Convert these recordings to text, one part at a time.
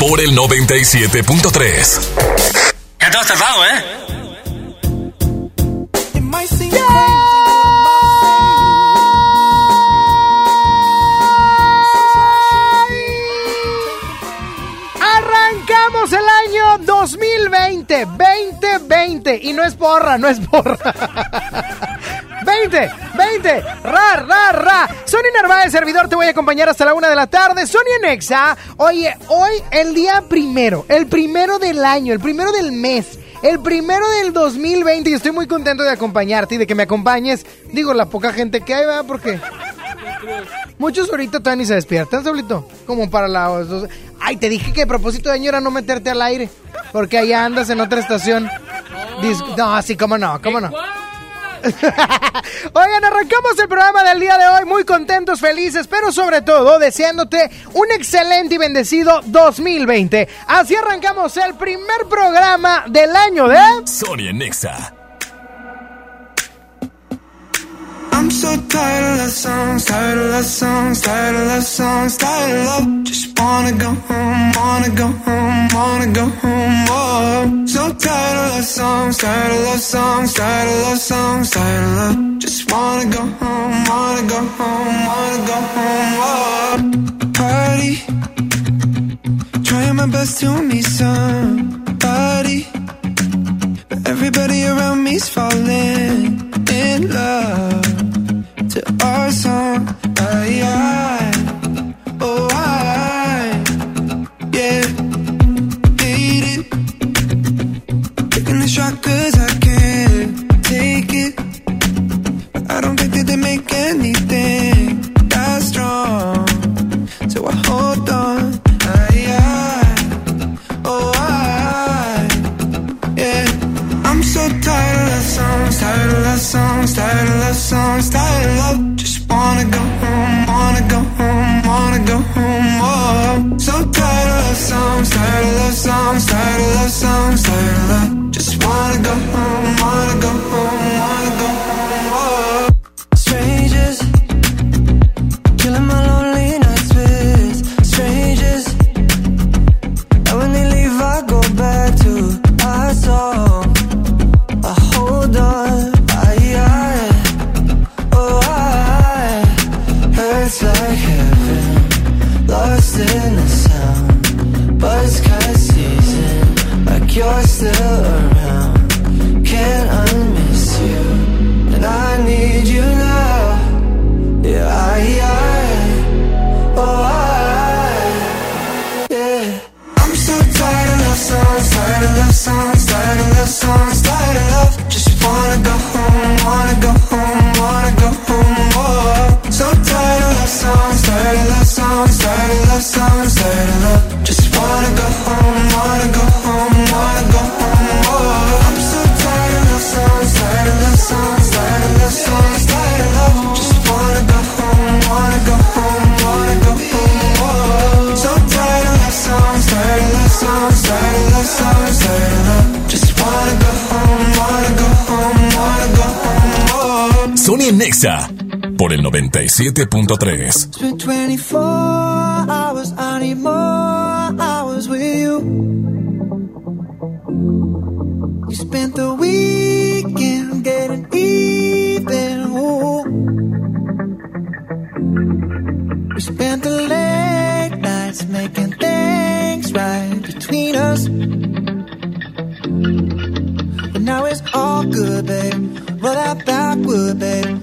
Por el 97.3. Ya te has tardado, ¿eh? Arrancamos el año 2020, 2020. Y no es porra, no es porra. 20, 20, ra, ra, ra. Sony Narváez, servidor, te voy a acompañar hasta la una de la tarde. Sony Nexa. Oye, hoy el día primero, el primero del año, el primero del mes. El primero del 2020 y estoy muy contento de acompañarte y de que me acompañes. Digo, la poca gente que hay, ¿verdad? Porque muchos ahorita todavía ni se despiertan, Saulito. Como para dos. Ay, te dije que a propósito de año era no meterte al aire. Porque allá andas en otra estación. Dis- no, así como no, cómo no. Oigan, arrancamos el programa del día de hoy muy contentos, felices, pero sobre todo deseándote un excelente y bendecido 2020. Así arrancamos el primer programa del año de... Sony en I'm so tired of love songs, tired of love songs, tired of love songs, tired of love. Just wanna go home, wanna go home, wanna go home. Oh, so tired of love songs, tired of love songs, tired of love songs, tired of love. Just wanna go home, wanna go home, wanna go home. Oh, party, trying my best to meet somebody, but everybody around me's falling in love to our song. I, I, oh, I, songs, tired of love songs, tired of love. Just wanna go home, wanna go home, wanna go home. Oh, so tired of love songs, tired of love songs, tired of love songs, tired of love. Just wanna go home, wanna go home, songs, tired of love. Just wanna go home, wanna go home, wanna go home. So tired of love songs, tired of love songs, tired of love songs, tired of love. Just wanna go home, wanna go home, en. Por el 97.3. It's been 24 hours, more hours spent. We spent nights making right between us. Now it's all good, babe. Roll that backward, babe,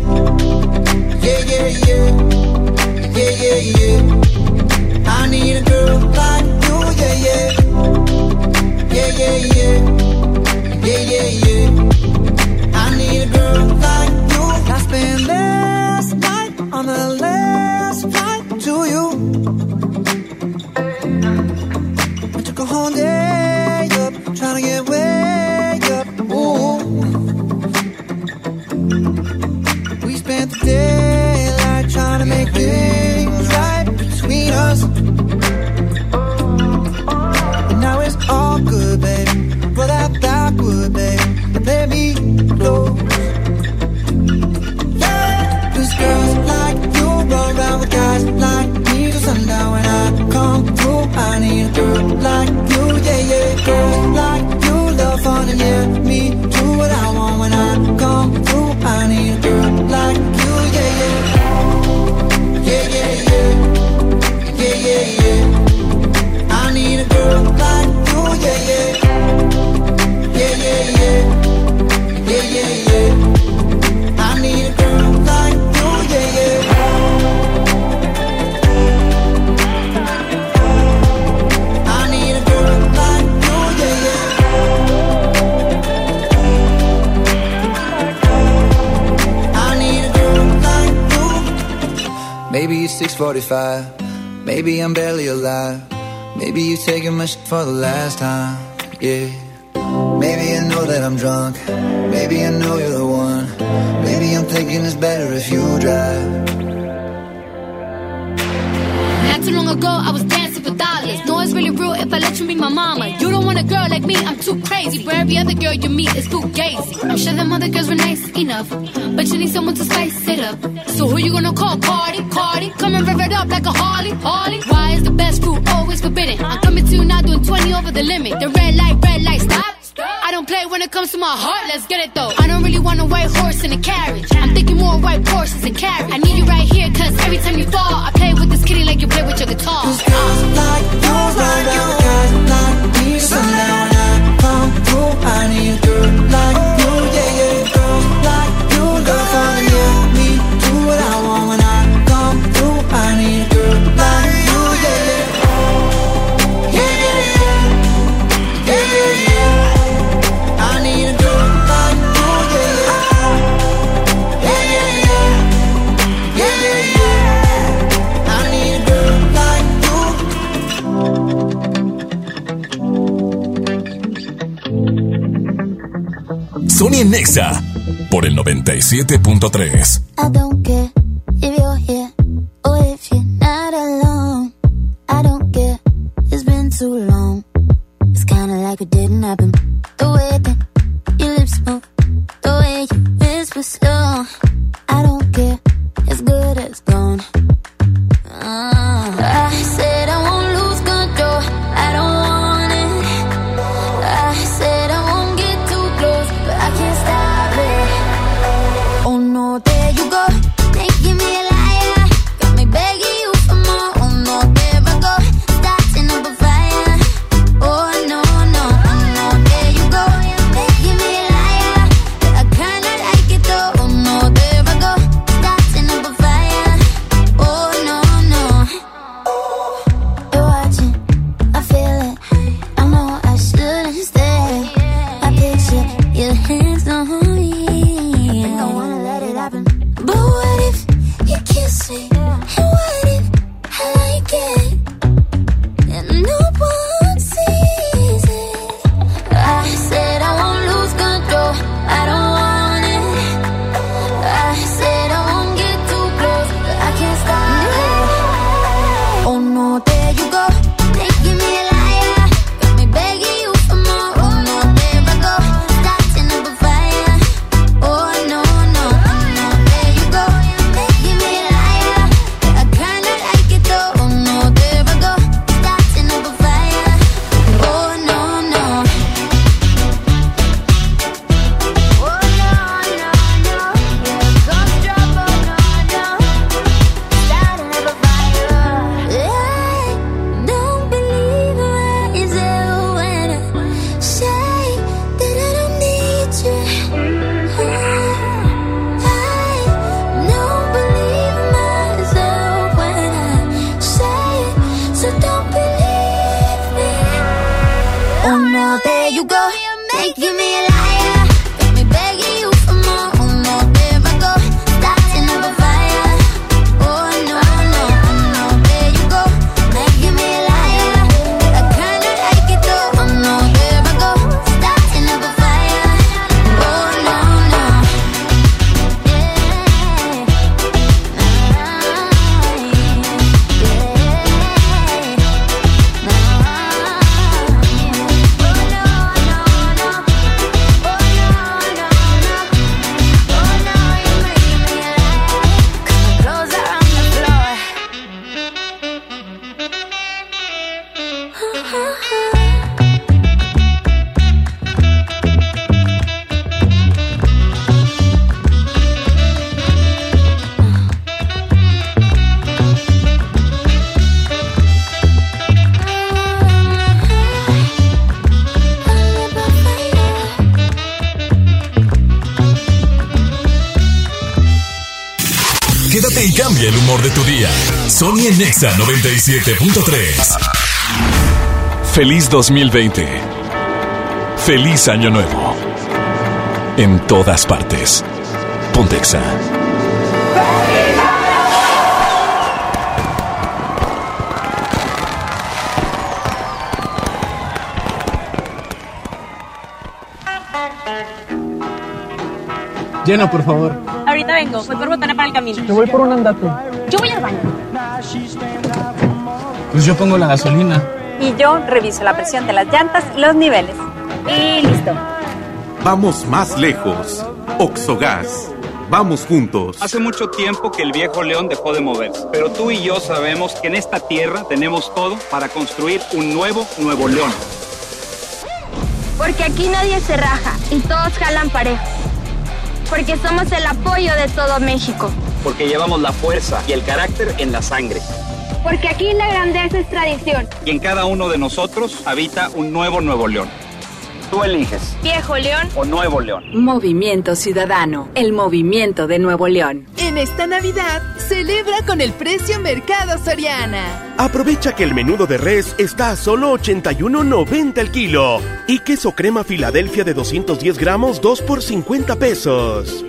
6:45. Maybe I'm barely alive. Maybe you're taking my shit for the last time. Yeah. Maybe I know that I'm drunk. Maybe I know you're the one. Maybe I'm thinking it's better if you drive. Not too long ago, I was dancing for dollars. No, it's really real if I let you be my mama. You don't want a girl like me, I'm too crazy. But every other girl you meet is too gazy. I'm sure them other girls were nice enough, but you need someone to spice it up. So who you gonna call? Cardi, Cardi. Come and rev it up like a Harley, Harley. Why is the best food always forbidden? I'm coming to you now doing 20 over the limit. The red light, red light, stop. I don't play when it comes to my heart, let's get it though. I don't really want a white horse in a carriage. I'm thinking more white horses and carriage. I need you right here, cause every time you fall, I play with this kitty like you play with your guitar. Cause girls like you run out, el 97.3. amor de tu día. Sony en Nexa 97.3. Feliz 2020. Feliz Año Nuevo. En todas partes. Pontexa. Llena, por favor. Ahorita vengo, voy por botana para el camino. Te voy por un andate. Voy al baño. Pues yo pongo la gasolina. Y yo reviso la presión de las llantas y los niveles. Y listo. Vamos más lejos. Oxogas. Vamos juntos. Hace mucho tiempo que el viejo león dejó de moverse, pero tú y yo sabemos que en esta tierra tenemos todo para construir un nuevo Nuevo León. Porque aquí nadie se raja y todos jalan parejo. Porque somos el apoyo de todo México. Porque llevamos la fuerza y el carácter en la sangre. Porque aquí la grandeza es tradición. Y en cada uno de nosotros habita un nuevo Nuevo León. Tú eliges. Viejo León o Nuevo León. Movimiento Ciudadano, el movimiento de Nuevo León. En esta Navidad, celebra con el precio Mercado Soriana. Aprovecha que el menudo de res está a solo 81.90 el kilo. Y queso crema Filadelfia de 210 gramos, 2 por 50 pesos.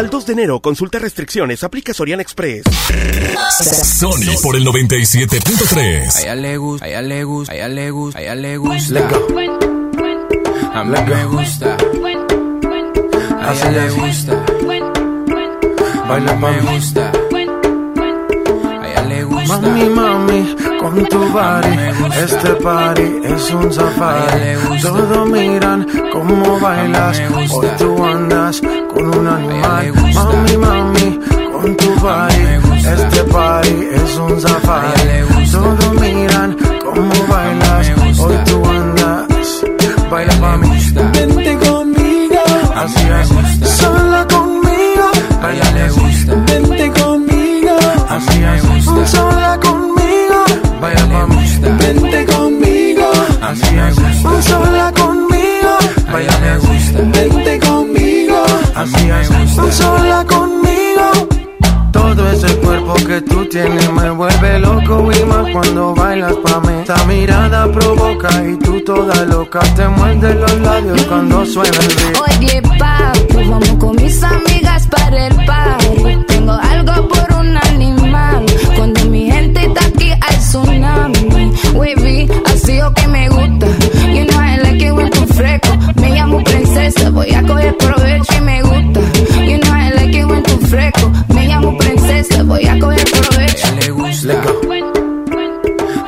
Al 2 de enero, consulta restricciones, aplica Soriana Express. Sony por el 97.3. A ella le gusta, a ella le gusta, a ella le gusta, a ella le gusta. A mí me gusta. A ella le gusta. Baila me gusta. A ella le gusta. Mami, mami, con tu body, este party es un safari. Todos miran cómo bailas, hoy tú andas con un animal. Mami, mami, con tu body, este party es un safari. Todos miran cómo bailas, hoy tú andas. Baila mami, vente conmigo, así es, sola conmigo. Baila le gusta. Vente conmigo, así es, sola conmigo. Baila mami, Vente conmigo, así es. sola conmigo. Baila le gusta. Vente conmigo, Así es. sola conmigo. Todo ese cuerpo que tú tienes me vuelve loco y más cuando bailas pa' mí. Esta mirada provoca y tú toda loca te muerde los labios cuando suena el beat. Oye, papi, vamos con mis amigas para el party. Tengo algo por un animal. Cuando mi gente está aquí hay tsunami. Wavy, así o que me gusta. You know I like it when tú fresco. Me llamo princesa, voy a coger provecho y me gusta. You know I like it when tú fresco. Me llamo princesa, voy a coger provecho. A ella le gusta.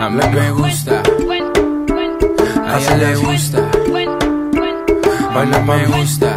A mí me gusta. A ella le gusta. Baila me gusta.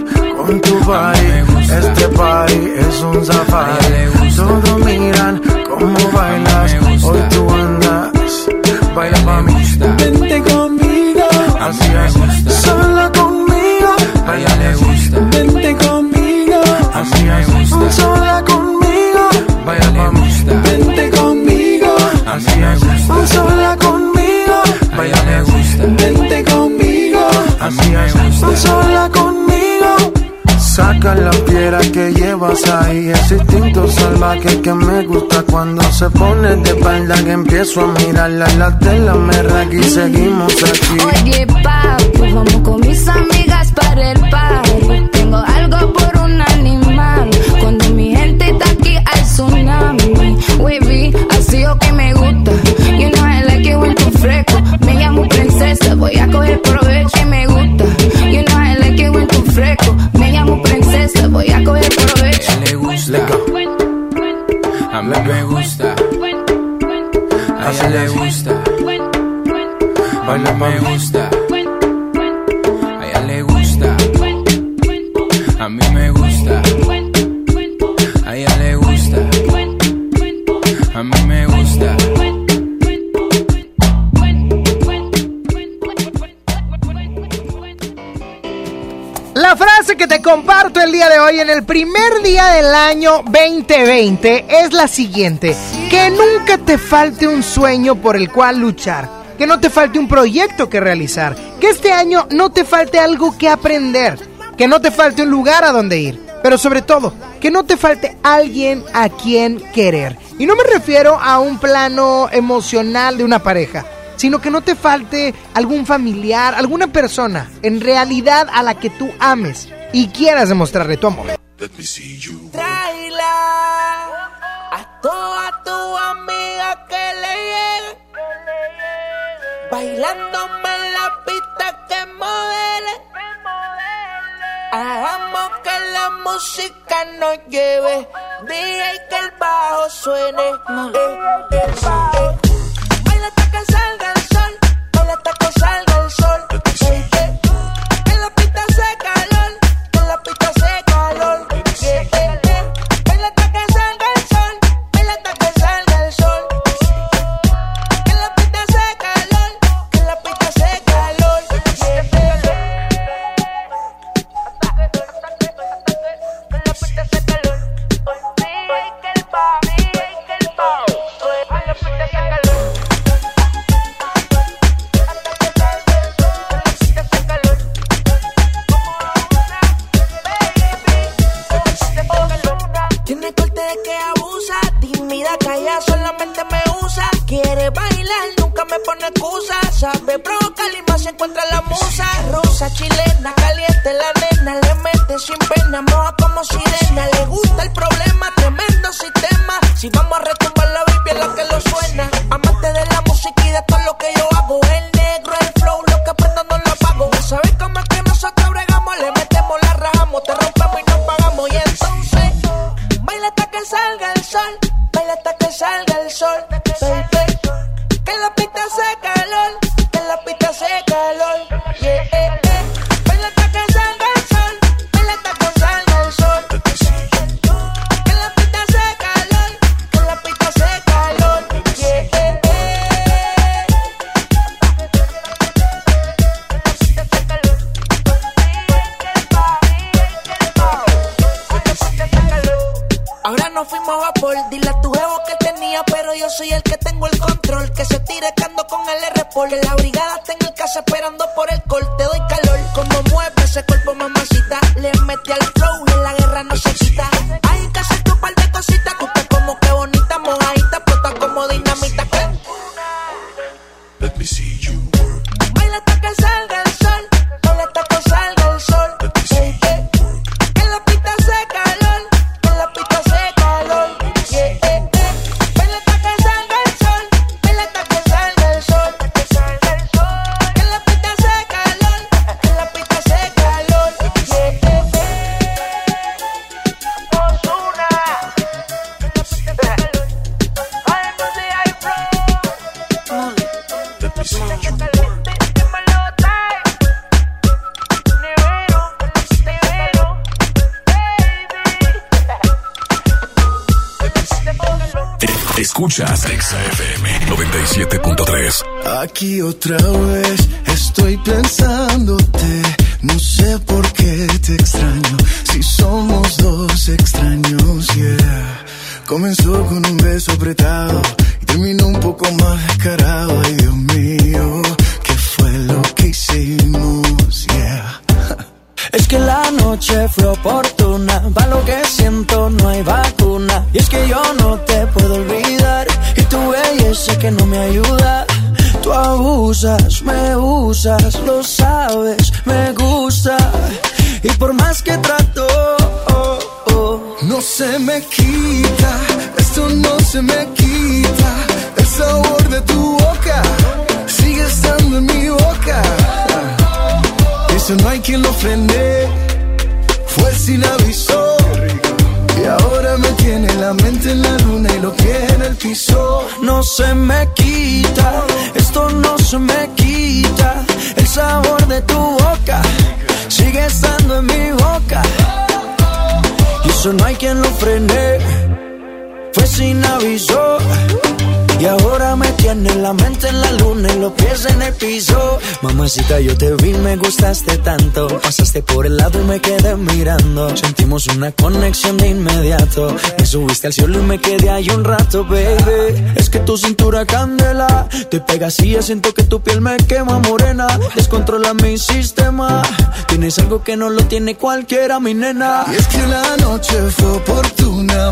que llevas ahí, ese instinto salvaje que me gusta cuando se pone de espalda que empiezo a mirarla, la tela me raga y seguimos aquí. Oye, papi, vamos con mis amigas para el party. Tengo algo por un animal. Cuando mi gente está aquí hay tsunami. Wavy, así o que me gusta. You know I like it when tú fresco. Me llamo princesa, voy a coger provecho y me gusta. You know I like it when tú fresco. Me llamo princesa, voy a coger Mí me gusta. A ella le gusta. Baila me gusta. comparto el día de hoy en el primer día del año 2020 es la siguiente. Que nunca te falte un sueño por el cual luchar. Que no te falte un proyecto que realizar. Que este año no te falte algo que aprender. Que no te falte un lugar a donde ir. Pero sobre todo, que no te falte alguien a quien querer. Y no me refiero a un plano emocional de una pareja sino que no te falte algún familiar, alguna persona en realidad a la que tú ames, y quieras demostrarle tu amor. Traila a toda tu amiga que le llegue, bailándome en la pista que modele. Hagamos que la música nos lleve, dije que el bajo suene. El bajo. Baila hasta que salga el sol, baila hasta que salga el sol. Aqui outra vez. yo te vi, me gustaste tanto. Pasaste por el lado y me quedé mirando. Sentimos una conexión de inmediato. Me subiste al cielo y me quedé ahí un rato, baby. Es que tu cintura candela. Te pegas y ya siento que tu piel me quema morena. Descontrola mi sistema. Tienes algo que no lo tiene cualquiera, mi nena. Y es que la noche fue oportuna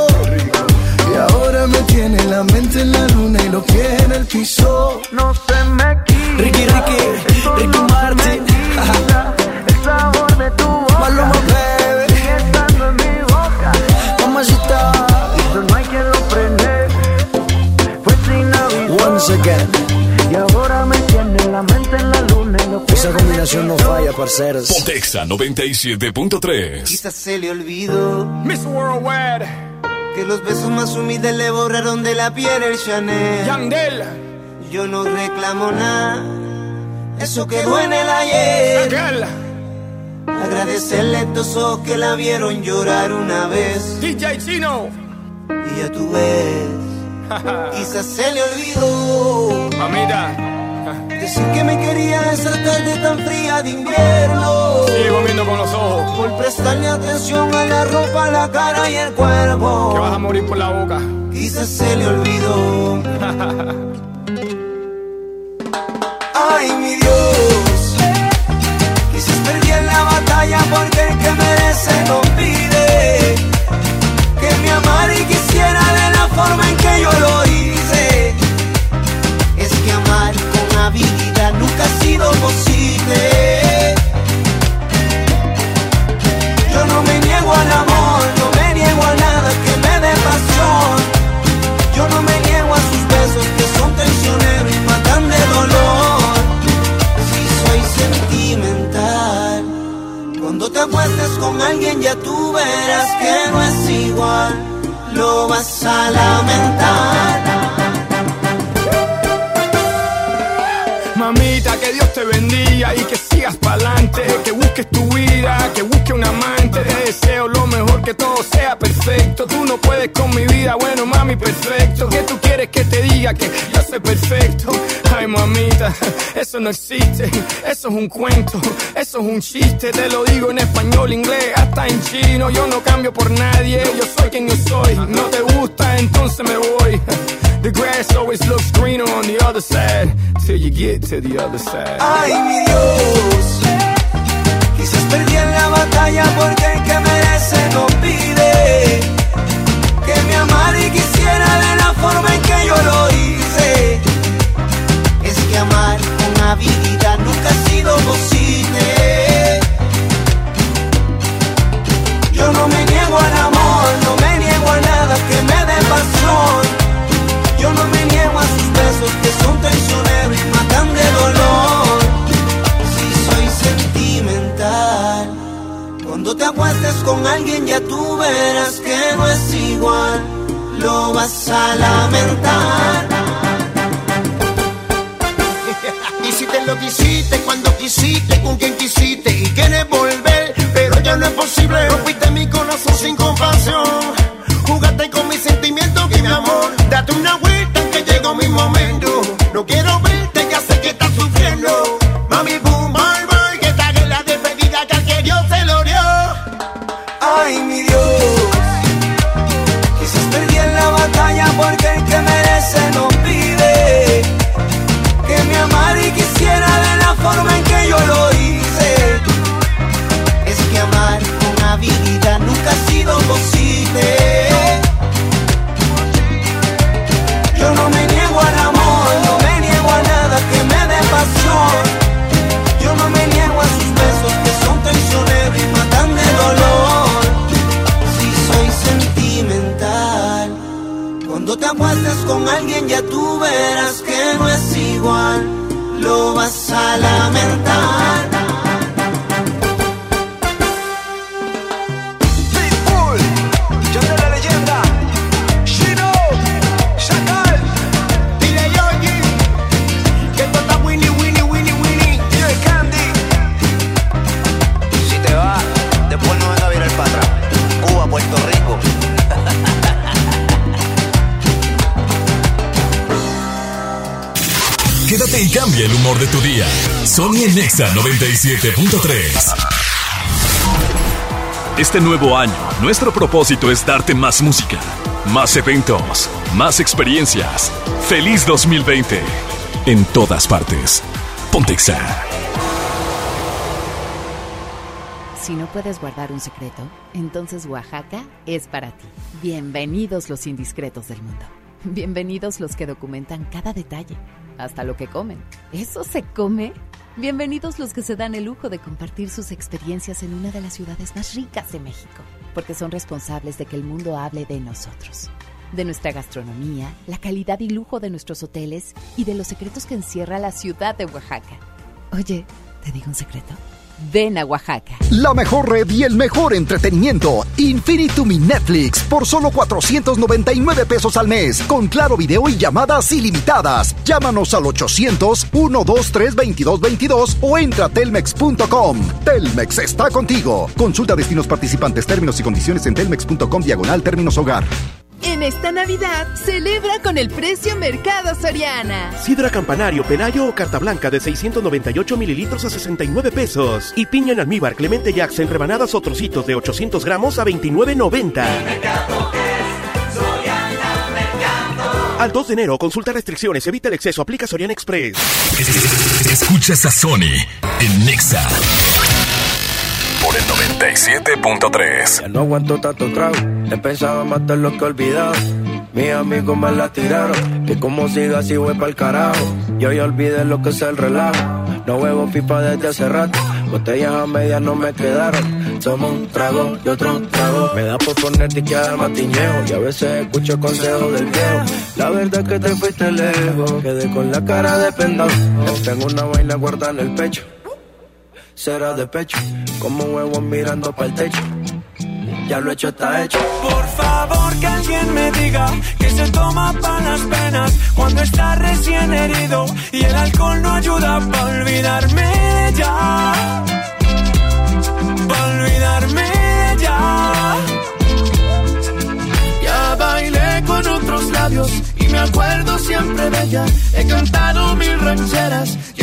Y ahora me tiene la mente en la luna y los pies en el piso. No se me quita. Ricky, Ricky, Ricky Martin. El sabor de tu boca. Maluma, baby. Sigue estando en mi boca. Mamacita. Eso no hay quien lo frene. Fue sin aviso. Once again. Y ahora me tiene la mente en la luna y los pies Esa combinación no falla, parceros. Pontexa 97.3. Quizás se le olvidó Miss Worldwide, que los besos más humildes le borraron de la piel el Chanel. Yandel, Yo no reclamo nada, eso quedó en el ayer. Agradecerle a estos ojos que la vieron llorar una vez. DJ Chino, Y ya tú ves, quizás se le olvidó. Mamita, decir que me quería esa tarde tan fría de invierno. sigo viendo con los ojos, Por prestarle atención a la ropa, la cara y el cuerpo. que vas a morir por la boca. Quizás se le olvidó. Ay, mi Dios. Quizás perdí en la batalla porque el que merece no pide. Que me amara y quisiera de la forma en que yo lo hice. Sido posible. Yo no me niego al amor, no me niego a nada que me dé pasión. Yo no me niego a sus besos que son traicioneros y matan de dolor. Si soy sentimental, cuando te acuestes con alguien ya tú verás que no es igual. Lo vas a lamentar. Te bendiga y que sigas pa'lante, que busques tu vida, que busques un amante. Te deseo lo mejor, que todo sea perfecto. Tú no puedes con mi vida, bueno, mami, perfecto. ¿Qué tú quieres que te diga? Que yo soy perfecto. Ay, mamita, eso no existe, eso es un cuento, eso es un chiste. Te lo digo en español, inglés, hasta en chino. Yo no cambio por nadie, yo soy quien yo soy. No te gusta, entonces me voy. The grass always looks greener on the other side till you get to the other side. Ay, mi Dios. Quizás perdí en la batalla porque el que merece no pide. Que me amara y quisiera de la forma en que yo lo hice. Es que amar con habilidad nunca ha sido posible. 97.3. Este nuevo año, nuestro propósito es darte más música, más eventos, más experiencias. Feliz 2020. En todas partes. Pontexa. Si no puedes guardar un secreto, entonces Oaxaca es para ti. Bienvenidos los indiscretos del mundo. Bienvenidos los que documentan cada detalle, hasta lo que comen. ¿Eso se come? Bienvenidos los que se dan el lujo de compartir sus experiencias en una de las ciudades más ricas de México, porque son responsables de que el mundo hable de nosotros, de nuestra gastronomía, la calidad y lujo de nuestros hoteles y de los secretos que encierra la ciudad de Oaxaca. Oye, ¿te digo un secreto? Ven a Oaxaca. La mejor red y el mejor entretenimiento. Infinitum mi Netflix por solo 499 pesos al mes. Con claro video y llamadas ilimitadas. Llámanos al 800-123-2222 o entra a telmex.com. Telmex está contigo. Consulta destinos participantes, términos y condiciones en telmex.com diagonal términos hogar. En esta Navidad, celebra con el precio Mercado Soriana. Sidra Campanario, Pelayo o Carta Blanca de 698 mililitros a 69 pesos. Y piña en almíbar Clemente Jacks en rebanadas o trocitos de 800 gramos a 29.90. Al 2 de enero, consulta restricciones, evita el exceso, aplica Soriana Express. Escuchas a Sony en Nexa. Por el 97.3. Ya no aguanto tanto trago. He pensado matar lo que he olvidado. Mis amigos me la tiraron. Que como siga así voy pa'l carajo. Yo ya olvidé lo que es el relajo. No huevo pipa desde hace rato. Botellas a medias no me quedaron. Tomo un trago y otro trago. Me da por poner y quedar matiñeo. Y a veces escucho consejos del viejo. La verdad es que te fuiste lejos. Quedé con la cara de pendón. Tengo una vaina guardada en el pecho. Será de pecho. Como huevos mirando para el techo. Ya lo hecho está hecho. Por favor que alguien me diga que se toma para las penas cuando está recién herido y el alcohol no ayuda para olvidarme de ella. Para olvidarme de. Ya bailé con otros labios y me acuerdo siempre de ella. He cantado mil rancheras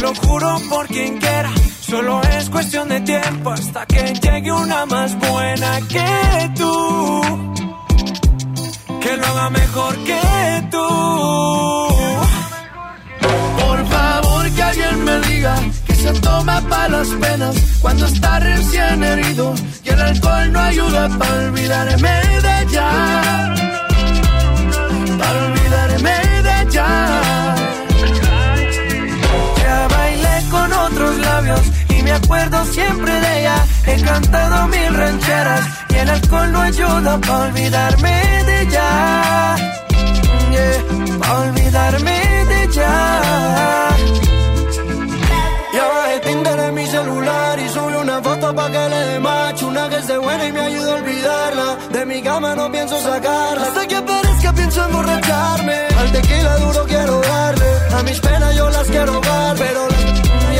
lo juro por quien quiera. Solo es cuestión de tiempo hasta que llegue una más buena que tú. Que lo haga mejor que tú. Por favor que alguien me diga que se toma para las penas cuando está recién herido y el alcohol no ayuda para olvidarme de ella. Para olvidarme de. Ya otros labios y me acuerdo siempre de ella. He cantado mil rancheras y el alcohol no ayuda para olvidarme de ella. Yeah, para olvidarme de ella. Ya bajé Tinder en mi celular y subí una foto pa' que le dé macho Una que esté buena y me ayuda a olvidarla De mi cama no pienso sacarla Hasta que aparezca pienso emborracharme Al tequila duro quiero darle A mis penas yo las quiero ahogar Pero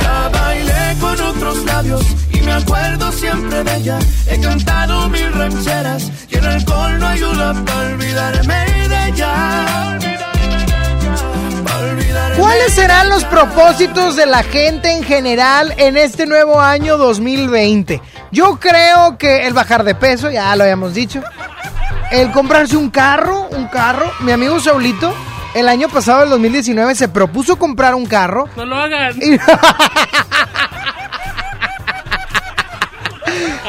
Ya bailé con otros labios y me acuerdo siempre de ella. He cantado mil rancheras y el alcohol no ayuda para olvidarme de ella. ¿Cuáles serán los propósitos de la gente en general en este nuevo año 2020? Yo creo que el bajar de peso, ya lo habíamos dicho. El comprarse un carro, un carro. Mi amigo Saulito el año pasado, el 2019, se propuso comprar un carro. No lo hagan. Y-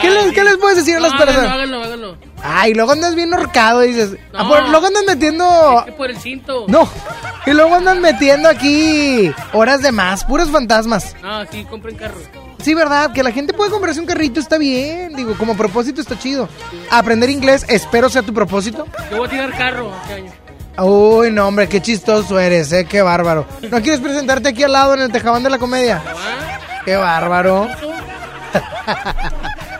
¿Qué, les, qué les puedes decir a las No, háganlo, personas? háganlo, háganlo. Ay, luego andas bien horcado, dices. No. Ah, por- luego andas metiendo. Es que por el cinto. No. Y luego andan metiendo aquí horas de más, puros fantasmas. No, sí, compren carro. Sí, verdad, que la gente puede comprarse un carrito está bien. Digo, como propósito está chido. Aprender inglés, espero sea tu propósito. Yo voy a tirar carro este año. Uy, no, hombre, qué chistoso eres, eh, qué bárbaro. ¿No quieres presentarte aquí al lado en el tejabán de la comedia? Qué bárbaro.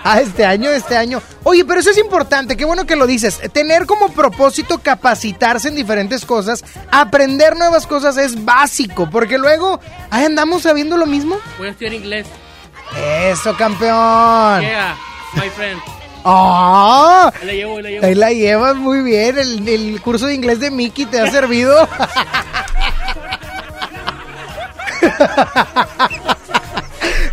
Ah, este año, este año. Oye, pero eso es importante, qué bueno que lo dices. Tener como propósito capacitarse en diferentes cosas, aprender nuevas cosas es básico, porque luego, ahí andamos sabiendo lo mismo. Voy a estudiar inglés. Eso, campeón. Yeah, my friend. ¡Ah! Ahí la llevo, ahí la llevo. Ahí la llevas muy bien. El, el curso de inglés de Mickey te ha servido.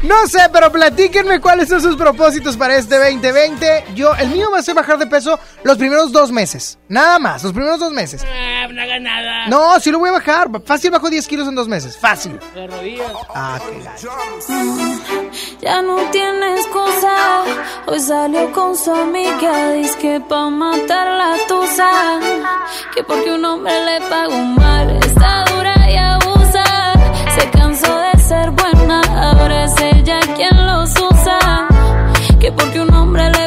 No sé, pero platíquenme cuáles son sus propósitos para este 2020. Yo, el mío va a ser bajar de peso los primeros dos meses. Nada más, los primeros dos meses. Ah, no haga nada. No, sí lo voy a bajar. Fácil bajo 10 kilos en dos meses. Fácil. Rodillas. Ah, qué gacho. Ya no tiene excusa. Hoy salió con su amiga. Dice que pa' matar la tusa. Que porque un hombre le pagó mal. Está dura y abusa. Se cansó de ser buena. Ahora es ella quien los usa. Que porque un hombre le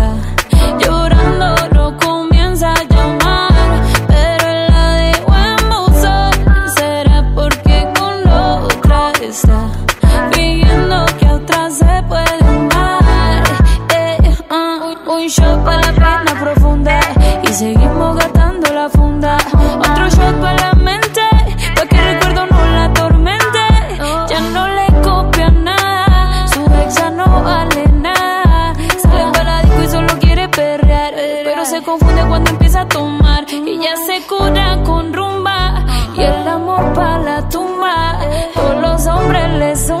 Ya se cura con rumba y el amor para la tumba. Todos los hombres le zumban,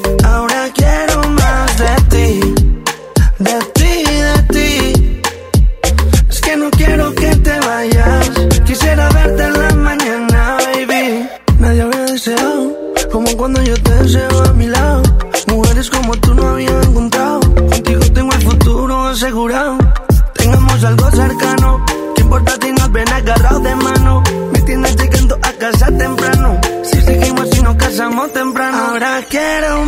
quiero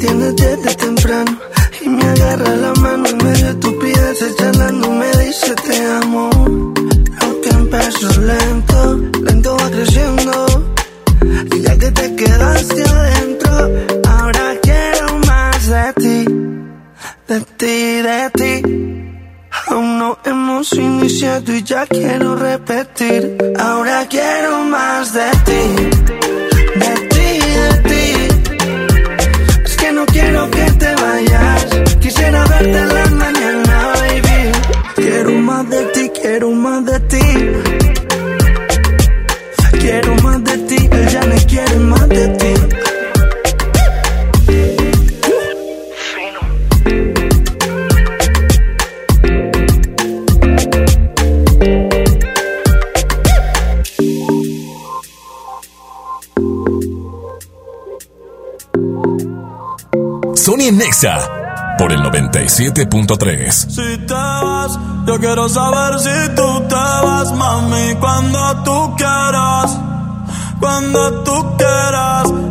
tienes desde temprano. Y me agarra la mano en medio de estupideces, charlando me dice te amo. Aunque empezó lento, lento va creciendo. Y ya que te quedaste adentro, ahora quiero más de ti. De ti, de ti. Aún no hemos iniciado y ya quiero 97.3. Si te vas, yo quiero saber si tú te vas, mami, cuando tú quieras. Cuando tú quieras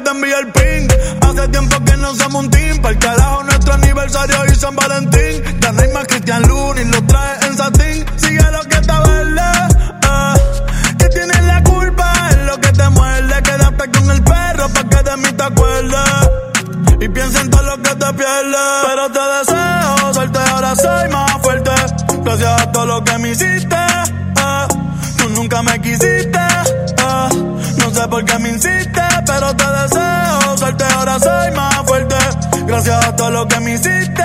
te envíe el ping. Hace tiempo que no somos un team. Para el carajo, nuestro aniversario y San Valentín. Ya más Cristian Luni, lo trae en satín. Sigue lo que está verde. Eh. Que tienes la culpa, es lo que te muerde. Quédate con el perro para que de mí te acuerdes. Y piensa en todo lo que te pierdes. Pero te deseo, suerte ahora soy más fuerte. Gracias a todo lo que me hiciste soy más fuerte. Gracias a todo lo que me hiciste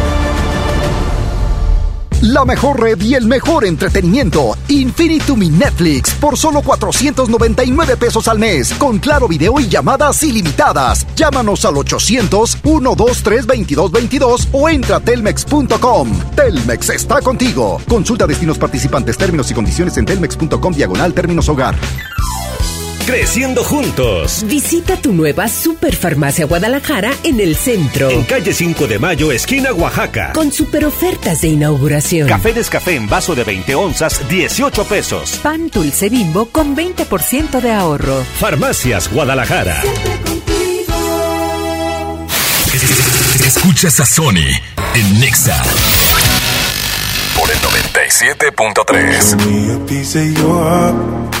La mejor red y el mejor entretenimiento. Infinitum mi Netflix por solo 499 pesos al mes. Con claro video y llamadas ilimitadas. Llámanos al 800-123-2222 o entra a telmex.com. Telmex está contigo. Consulta destinos participantes, términos y condiciones en telmex.com diagonal términos hogar. Creciendo juntos. Visita tu nueva Superfarmacia Guadalajara en el centro. En calle 5 de Mayo, esquina Oaxaca. Con super ofertas de inauguración. Café Descafé en vaso de 20 onzas, 18 pesos. Pan dulce bimbo con 20% de ahorro. Farmacias Guadalajara. Escuchas a Sony en Nexa. Por el 97.3.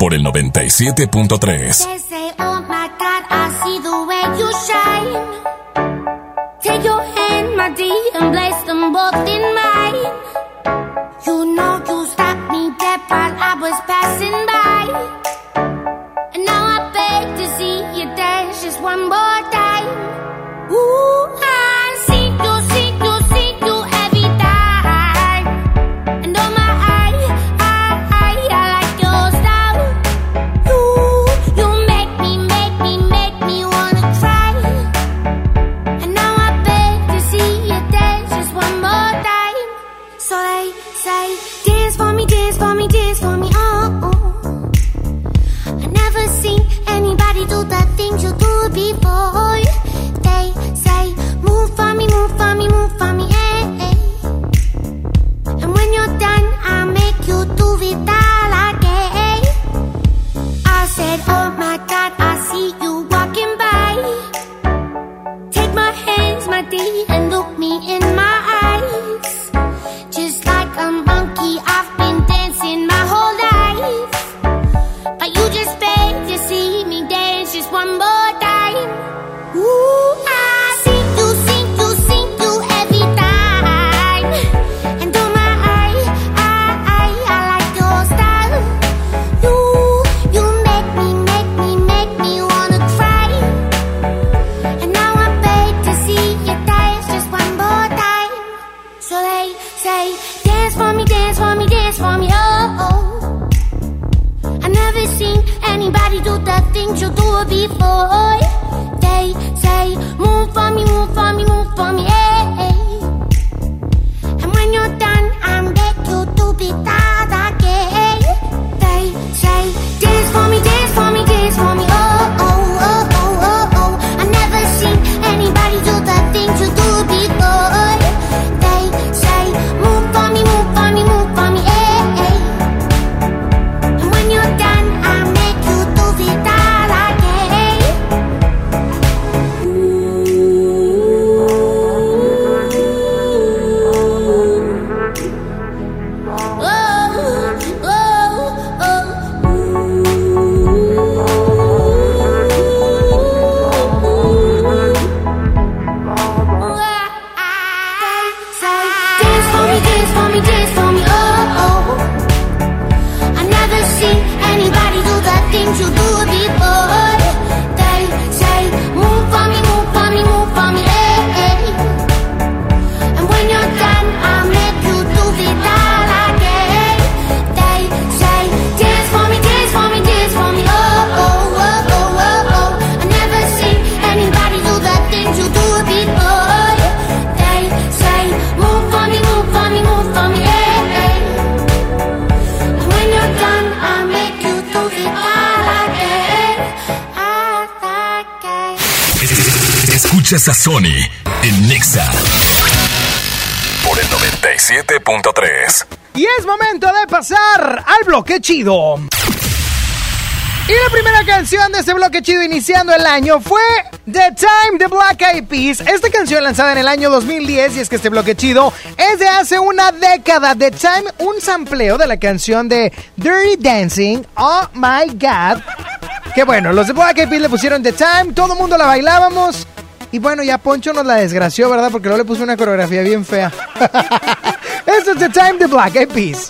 Por el 97.3. They say, oh my God, I. Y la primera canción de este bloque chido iniciando el año fue The Time de Black Eyed Peas. Esta canción lanzada en el año 2010 y es que este bloque chido es de hace una década. The Time, un sampleo de la canción de Dirty Dancing. Oh my God. Que bueno, los de Black Eyed Peas le pusieron The Time, todo el mundo la bailábamos. Y bueno, ya Poncho nos la desgració, ¿verdad? Porque luego le puso una coreografía bien fea. Esto es The Time de Black Eyed Peas.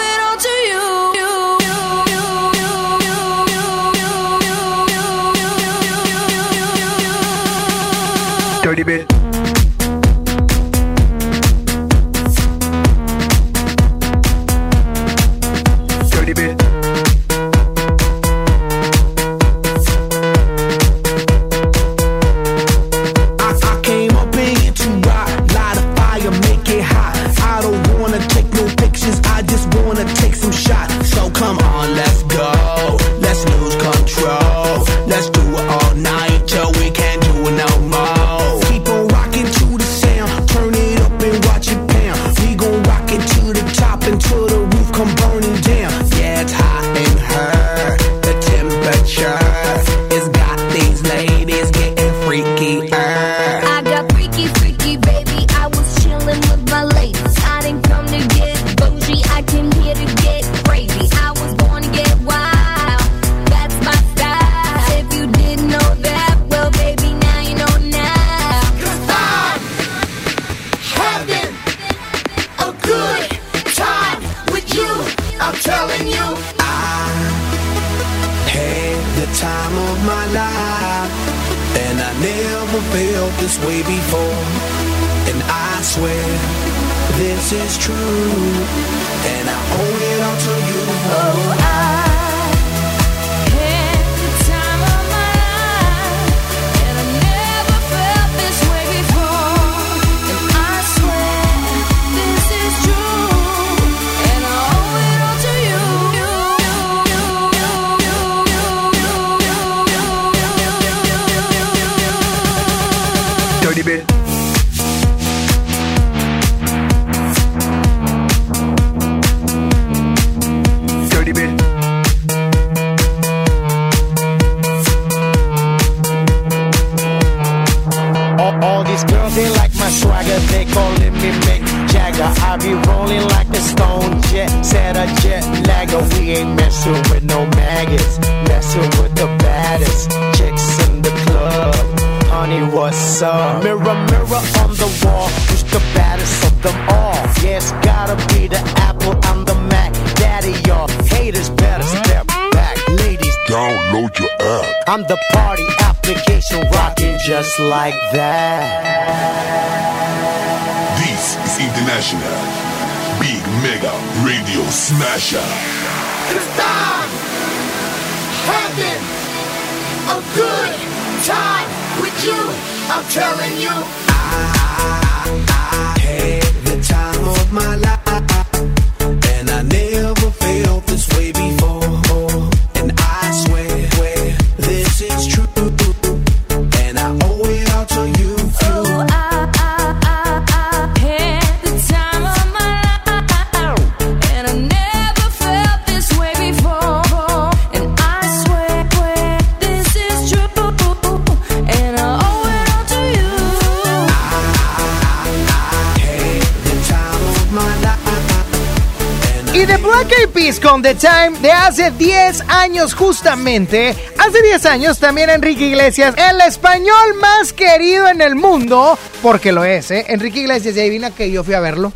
Time de hace 10 años justamente. Hace 10 años también Enrique Iglesias, el español más querido en el mundo, porque lo es, ¿eh? Enrique Iglesias, ya adivina que yo fui a verlo.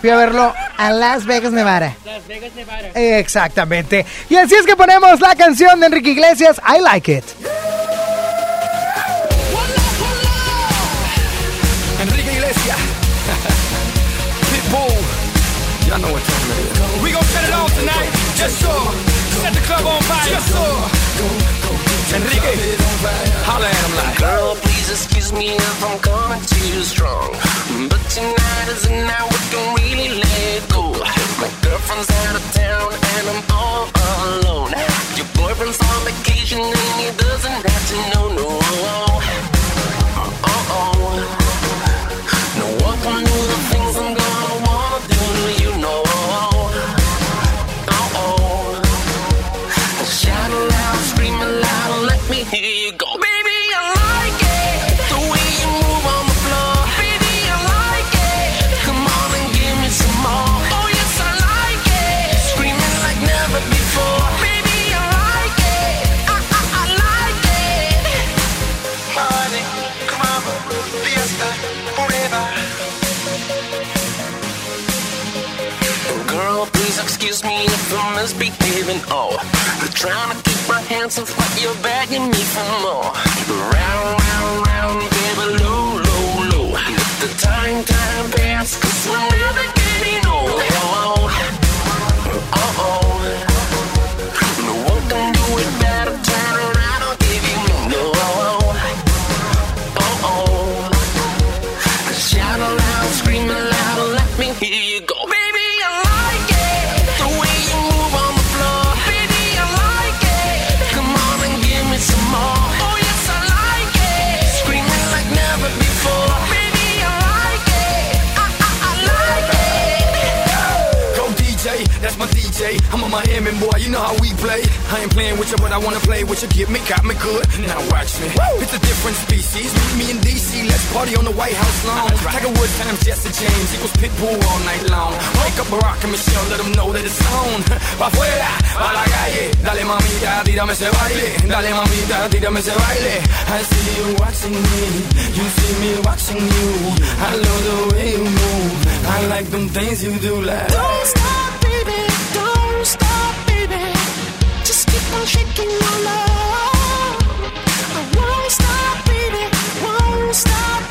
Fui a verlo a Las Vegas, Nevada. Las Vegas, Nevada. Exactamente. Y así es que ponemos la canción de Enrique Iglesias, I Like It. Enrique Iglesias. Pitbull. Ya no tonight. Just sir. Set the club on fire. Yes, sir. Enrique, holla at him like. Girl, please excuse me if I'm coming too strong. But tonight is the night we can really let go. My girlfriend's out of town and I'm all alone. Your boyfriend's on vacation and he doesn't have to know, no. I'm misbehaving. Oh, I'm trying to keep my hands off what you're begging me for more. Round, round, round, baby, low, low, low. Let the time, time pass, cause we're never you know how we play. I ain't playing with you, but I wanna play with you. Get me, got me good. Now watch me. It's a different species. Meet me in DC, let's party on the White House lawn. Tiger Woods times Jesse James equals Pitbull all night long. Wake up Barack and Michelle, let them know that it's on. Pa' afuera, pa' la calle. Dale mamita, tírame ese baile. Dale mamita, tírame ese baile. I see you watching me, you see me watching you. I love the way you move. I like them things you do like. Don't stop, stop,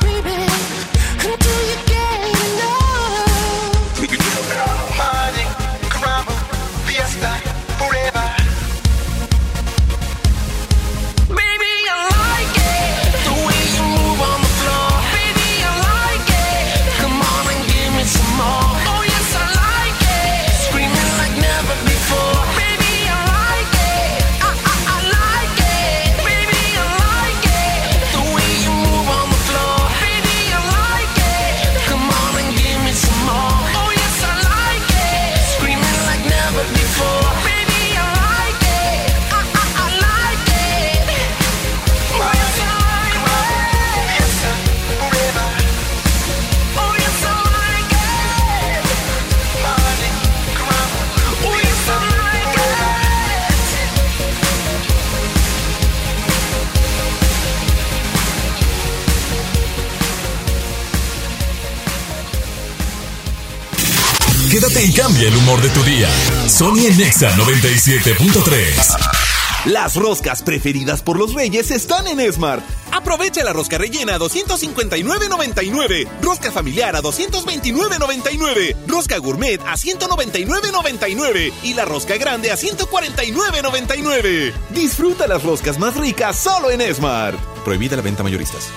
Y cambia el humor de tu día. Sony en Nexa 97.3. Las roscas preferidas por los reyes están en Smart. Aprovecha la rosca rellena a 259.99, rosca familiar a 229.99, rosca gourmet a 199.99 y la rosca grande a 149.99. Disfruta las roscas más ricas solo en Smart. Prohibida la venta mayoristas.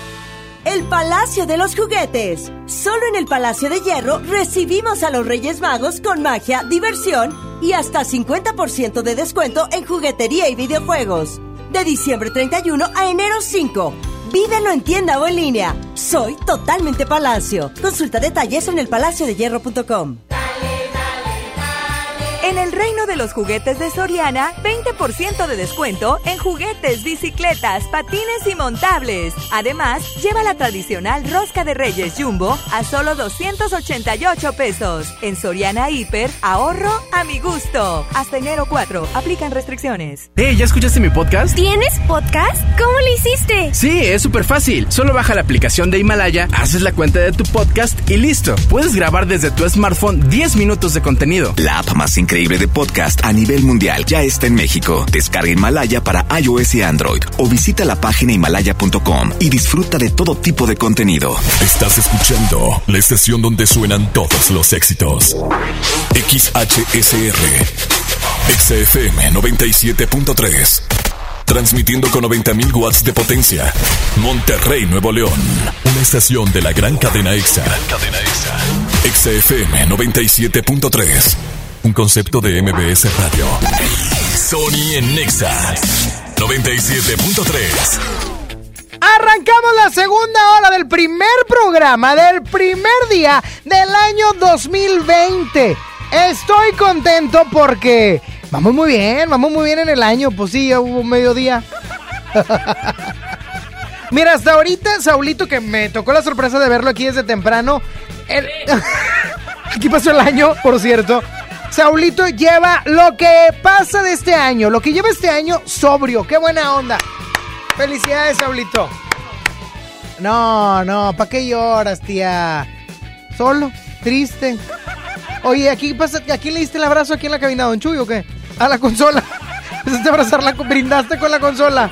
El Palacio de los Juguetes. Solo en el Palacio de Hierro recibimos a los Reyes Magos con magia, diversión y hasta 50% de descuento en juguetería y videojuegos. De diciembre 31 a enero 5. Vívelo en tienda o en línea. Soy totalmente Palacio. Consulta detalles en elpalaciodehierro.com. En el reino de los juguetes de Soriana, 20% de descuento en juguetes, bicicletas, patines y montables. Además, lleva la tradicional rosca de Reyes Jumbo a solo 288 pesos. En Soriana Hiper, ahorro a mi gusto. Hasta enero 4, aplican restricciones. Hey, ¿ya escuchaste mi podcast? ¿Tienes podcast? ¿Cómo lo hiciste? Sí, es súper fácil. Solo baja la aplicación de Himalaya, haces la cuenta de tu podcast y listo. Puedes grabar desde tu smartphone 10 minutos de contenido. La app más increíble increíble de podcast a nivel mundial ya está en México. Descarga Himalaya para iOS y Android o visita la página himalaya.com y disfruta de todo tipo de contenido. Estás escuchando la estación donde suenan todos los éxitos. XHSR. XFM 97.3. Transmitiendo con 90.000 watts de potencia. Monterrey, Nuevo León. Una estación de la gran cadena EXA. Cadena EXA. XFM 97.3. Un concepto de MBS Radio. Sony en Nexa 97.3. Arrancamos la segunda hora del primer programa del primer día del año 2020. Estoy contento porque vamos muy bien, vamos muy bien en el año. Pues sí, ya hubo mediodía. Mira, hasta ahorita, Saulito, que me tocó la sorpresa de verlo aquí desde temprano. el- aquí pasó el año, por cierto. Saulito lleva lo que pasa de este año, lo que lleva este año sobrio. ¡Qué buena onda! Felicidades, Saulito. No, no, ¿para qué lloras, tía? Solo, triste. Oye, aquí pasa, ¿a quién le diste el abrazo aquí en la cabina, Don Chuy o qué? A la consola. Empezaste a abrazar la, brindaste con la consola.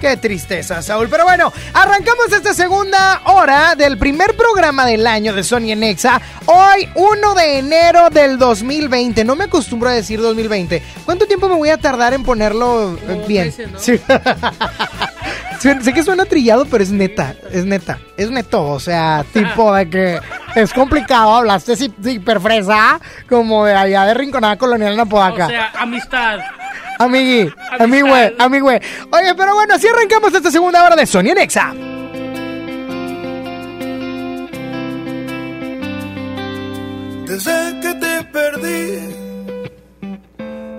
Qué tristeza, Saúl. Pero bueno, arrancamos esta segunda hora del primer programa del año de Sony en Exa. Hoy, 1 de enero del 2020. No me acostumbro a decir 2020. ¿Cuánto tiempo me voy a tardar en ponerlo eh, bien? Sí, sé que suena trillado, pero es neta, es neta, es neto, o sea, tipo de que es complicado, hablaste si- super fresa, como de allá de Rinconada Colonial en Apodaca. O sea, amistad. Amigui, amigüe, amigüe. Oye, pero bueno, así arrancamos esta segunda hora de Sony en Exa. Desde que te perdí,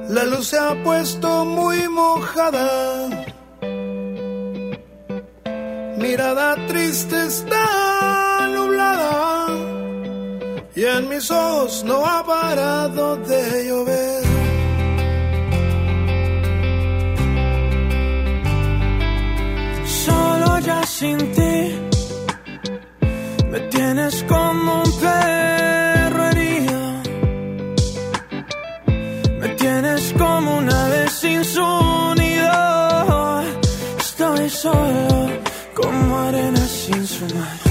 la luz se ha puesto muy mojada. Mirada triste está nublada y en mis ojos no ha parado de llover. Sin ti me tienes como un perro herido. Me tienes como una vez sin su nido. Estoy solo como arena sin su mar.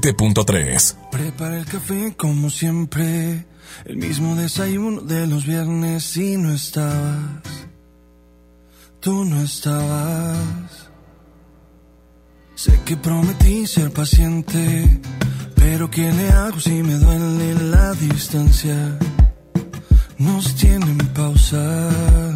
107.3. Prepara el café como siempre, el mismo desayuno de los viernes y no estabas. Tú no estabas. Sé que prometí ser paciente, pero ¿qué le hago si me duele la distancia? Nos tienen pausa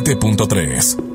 107.3.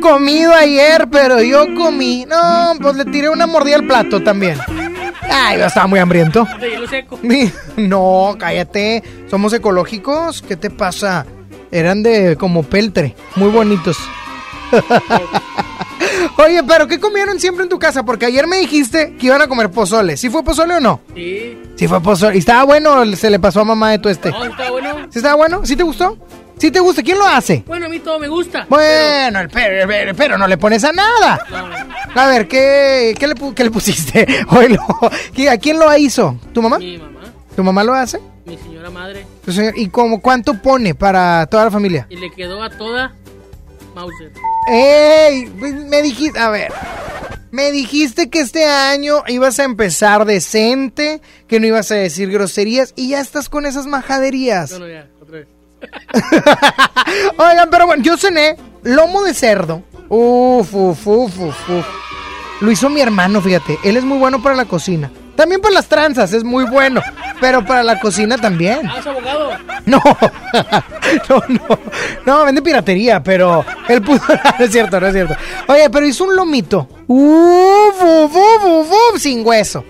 comido ayer, pero yo comí. No, pues le tiré una mordida al plato también. Ay, yo estaba muy hambriento. De hielo seco. No, cállate. Somos ecológicos. ¿Qué te pasa? Eran de como peltre. Muy bonitos. Oye, pero ¿qué comieron siempre en tu casa? Porque ayer me dijiste que iban a comer pozole. ¿Sí fue pozole o no? Sí. Sí fue pozole. ¿Y estaba bueno o se le pasó a mamá de tu este? No, está bueno. ¿Sí estaba bueno? ¿Sí te gustó? ¿Sí te gusta? ¿Quién lo hace? Bueno, a mí todo me gusta. Bueno, el pero, el pero- pero no le pones a nada. A ver, ¿qué, qué, le, pu- qué le pusiste? Oílo. ¿Qué- ¿A quién lo hizo? ¿Tu mamá? Mi mamá, ¿Tu mamá lo hace? mi señora madre. ¿Y como cuánto pone para toda la familia? Y le quedó a toda Mauser. ¡Ey! Me dijiste, a ver. Me dijiste que este año ibas a empezar decente, que no ibas a decir groserías y ya estás con esas majaderías. No, no, ya. Oigan, pero bueno, yo cené lomo de cerdo. Uf, uf, uf, uf, uf. Lo hizo mi hermano, fíjate. Él es muy bueno para la cocina. También para las tranzas, es muy bueno. Pero para la cocina también. Ah, es abogado. No, no, no. No, vende piratería, pero él pudo. no es cierto, no es cierto. Oye, pero hizo un lomito. Uf, uf, uf, uf, uf, sin hueso.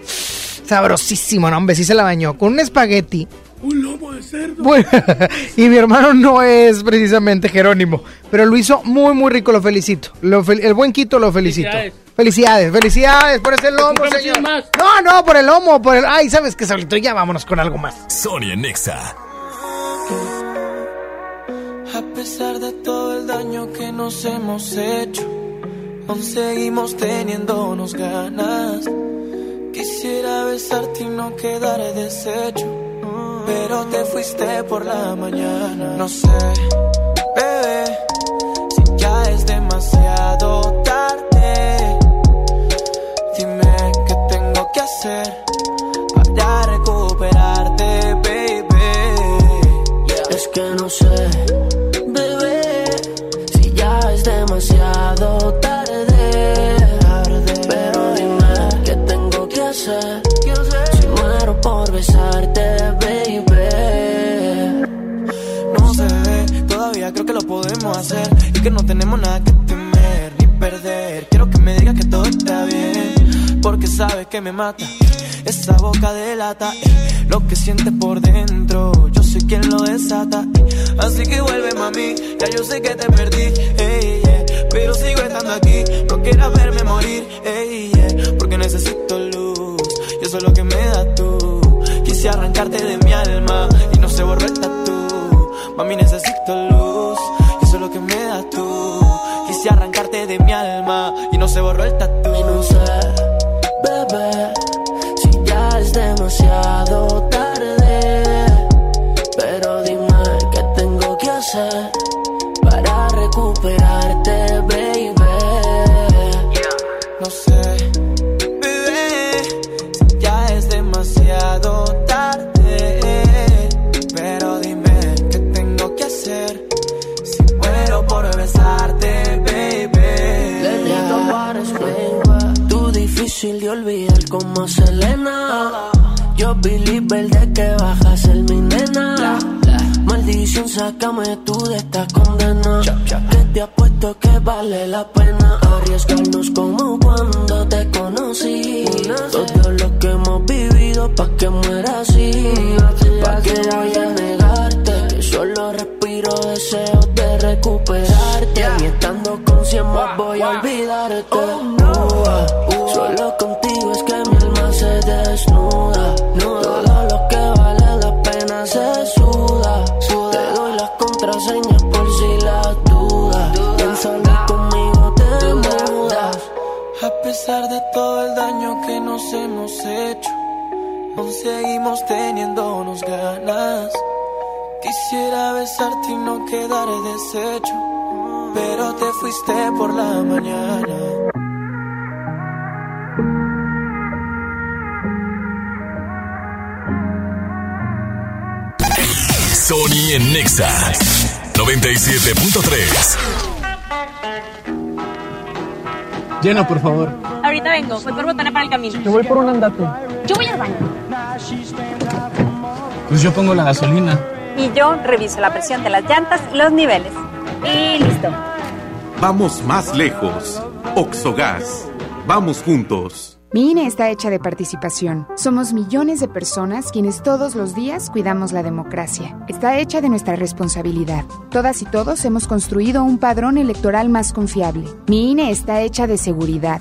Sabrosísimo, no, hombre, sí se la bañó. Con un espagueti. Un lomo de cerdo. Bueno, y mi hermano no es precisamente Jerónimo, pero lo hizo muy, muy rico, lo felicito. Lo fel- el buen Quito lo felicito. Felicidades. Felicidades, felicidades por ese lomo, señor. más. No, no, por el lomo, por el... Ay, ¿sabes qué, Saulito? Ya vámonos con algo más. Sony en Nexa. A pesar de todo el daño que nos hemos hecho, aún seguimos teniéndonos ganas. Quisiera besarte y no quedar deshecho, pero te fuiste por la mañana. No sé, bebé, si ya es demasiado tarde. Dime qué tengo que hacer para recuperarte, baby. Es que no sé, y que no tenemos nada que temer ni perder. Quiero que me digas que todo está bien, porque sabes que me mata. Esa boca delata eh, lo que sientes por dentro. Yo soy quien lo desata. eh. Así que vuelve, mami. Ya yo sé que te perdí, ey, yeah, pero sigo estando aquí. No quieras verme morir, ey, yeah, porque necesito luz. Y eso es lo que me da tú. Quise arrancarte de mi alma y no se borró el tatu. Mami, necesito luz. De mi alma y no se borró el tatu. Y no sé, bebé, si ya es demasiado tarde. Pero dime qué tengo que hacer difícil de olvidar como Selena. Yo believer de que vas a ser mi nena. Maldición, sácame tú de esta condena. Que te apuesto que vale la pena arriesgarnos como cuando te conocí. Todo lo que hemos vivido pa' que muera así. Pa' que voy a negarte. Que solo tiro deseos de recuperarte. Yeah. Ni estando con 100 más voy a olvidarte. Oh, solo contigo es que mi alma se desnuda. No. Todo lo que vale la pena se suda. suda. Te doy las contraseñas por si las dudas. Duda. conmigo te duda. mudas. A pesar de todo el daño que nos hemos hecho, aún seguimos teniéndonos ganas. Quisiera besarte y no quedar deshecho. Pero te fuiste por la mañana. Sony en Nexa 97.3. Lleno, por favor. Ahorita vengo, voy por botana para el camino. Yo voy por un andate. Yo voy al baño. Pues yo pongo la gasolina. Y yo reviso la presión de las llantas y los niveles. Y listo. Vamos más lejos. Oxogas. Vamos juntos. Mi INE está hecha de participación. Somos millones de personas quienes todos los días cuidamos la democracia. Está hecha de nuestra responsabilidad. Todas y todos hemos construido un padrón electoral más confiable. Mi INE está hecha de seguridad.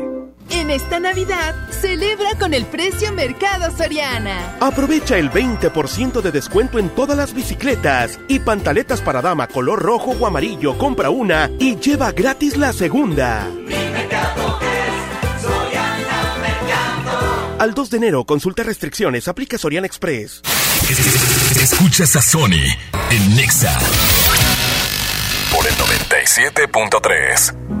En esta Navidad, celebra con el precio Mercado Soriana. Aprovecha el 20% de descuento en todas las bicicletas y pantaletas para dama color rojo o amarillo. Compra una y lleva gratis la segunda. Al 2 de enero, consulta restricciones, aplica Soriana Express. Escuchas a Sony en Nexa por el 97.3.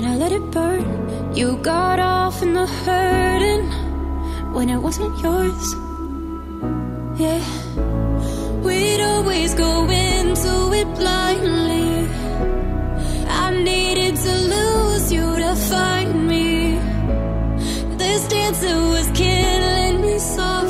and I let it burn. You got off in the hurting when it wasn't yours. Yeah, we'd always go into it blindly. I needed to lose you to find me. This dancer was killing me softly.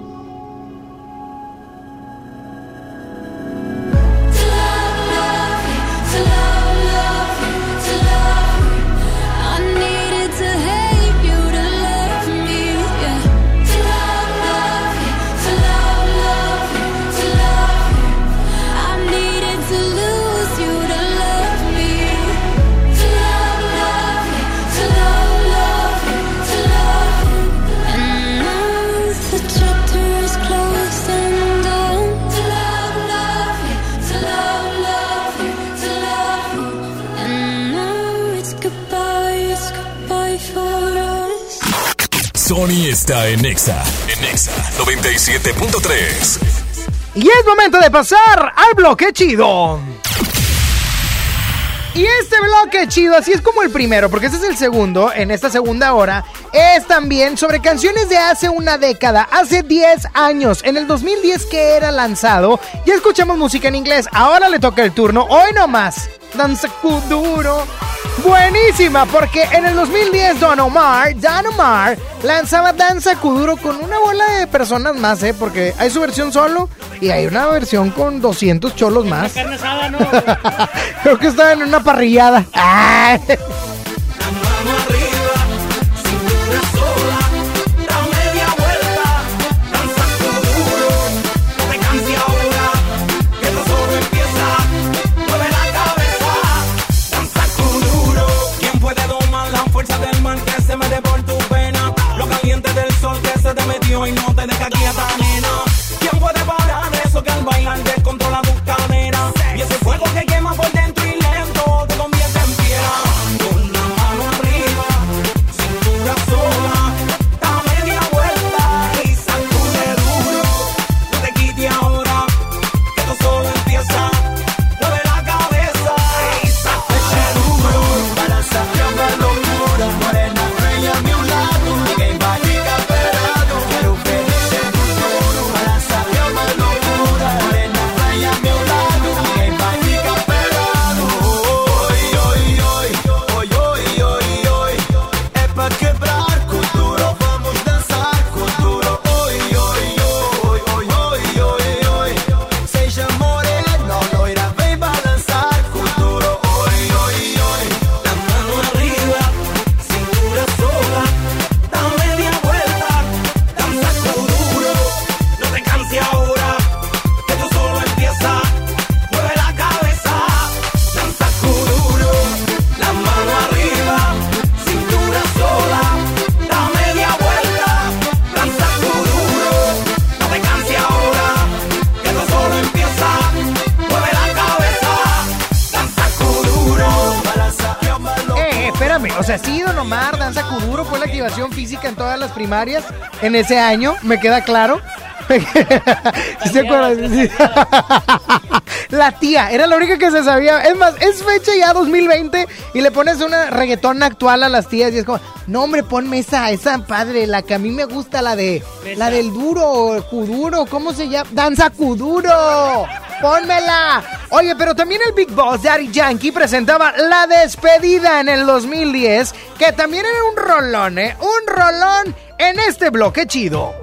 Está en Nexa en Nexa 97.3. Y es momento de pasar al bloque chido. Y este bloque chido, así es como el primero, porque este es el segundo, en esta segunda hora, es también sobre canciones de hace una década, hace 10 años, en el 2010 que era lanzado. Ya escuchamos música en inglés, ahora le toca el turno, hoy nomás. Danza Kuduro. Buenísima, porque en el 2010 Don Omar, Don Omar, lanzaba Danza Kuduro con una bola de personas más, ¿eh? Porque hay su versión solo y hay una versión con 200 cholos más. Creo que estaba en una parrillada. se te metió y no primarias en ese año, me queda claro. ¿Sí se acuerdan? Sí. La tía, era la única que se sabía. Es más, es fecha ya 2020 y le pones una reggaetón actual a las tías y es como, no hombre, ponme esa, esa padre, la que a mí me gusta, la de, la del duro, kuduro, ¿cómo se llama? Danza Kuduro. ¡Pónmela! Oye, pero también el Big Boss Daddy Yankee presentaba La Despedida en el 2010, que también era un rolón, ¿eh? Un rolón en este bloque chido.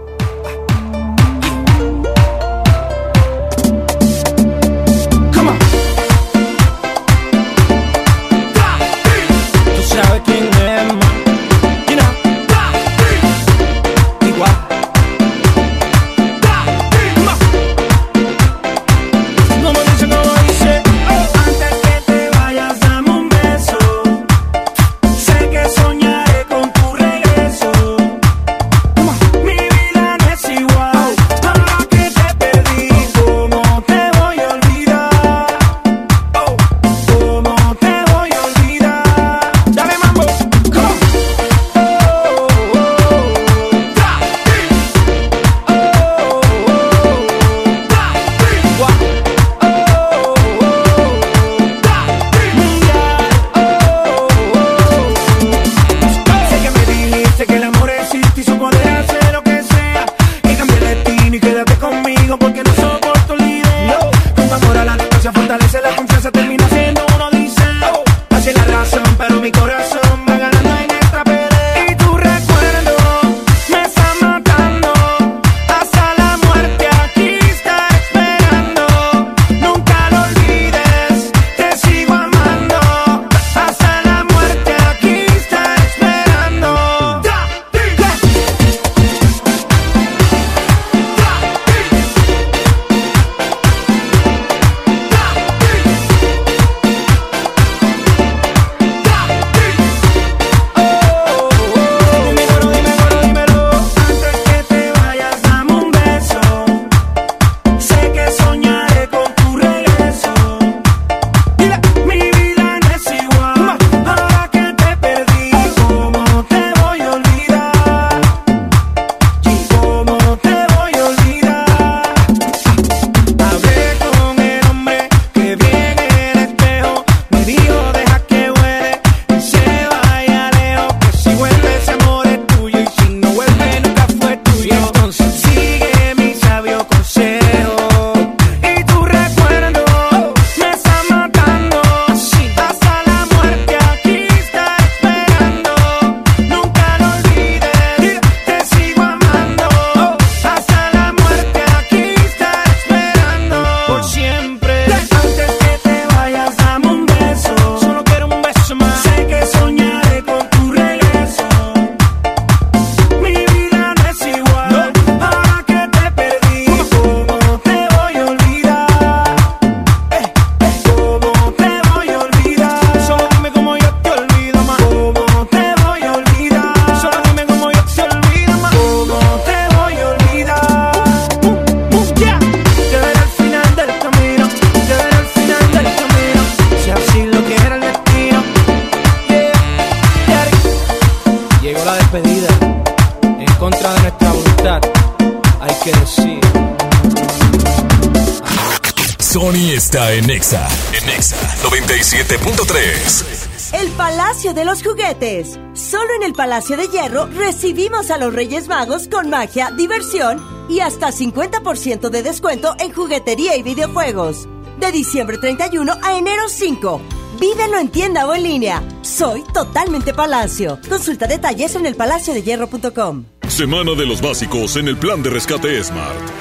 Solo en el Palacio de Hierro recibimos a los Reyes Magos con magia, diversión y hasta 50% de descuento en juguetería y videojuegos. De diciembre 31 a enero 5. Vívelo en tienda o en línea. Soy totalmente Palacio. Consulta detalles en elpalaciodehierro.com. Semana de los básicos en el plan de rescate Smart.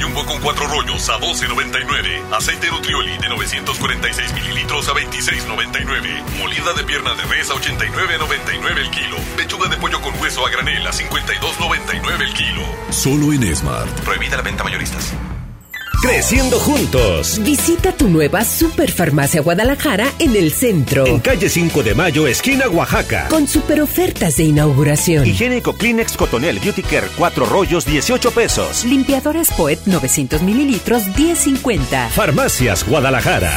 Jumbo con cuatro rollos a 12.99. Aceite Nutrioli de 946 mililitros a 26.99. Molida de pierna de res a 89.99 el kilo. Pechuga de pollo con hueso a granel a 52.99 el kilo. Solo en Smart. Prohibida la venta mayoristas. Creciendo juntos. Visita tu nueva Superfarmacia Guadalajara en el centro. En calle 5 de Mayo, esquina Oaxaca. Con super ofertas de inauguración. Higiénico Kleenex Cotonel Beauty Care 4 rollos 18 pesos. Limpiadores Poet 900 mililitros 10.50. Farmacias Guadalajara.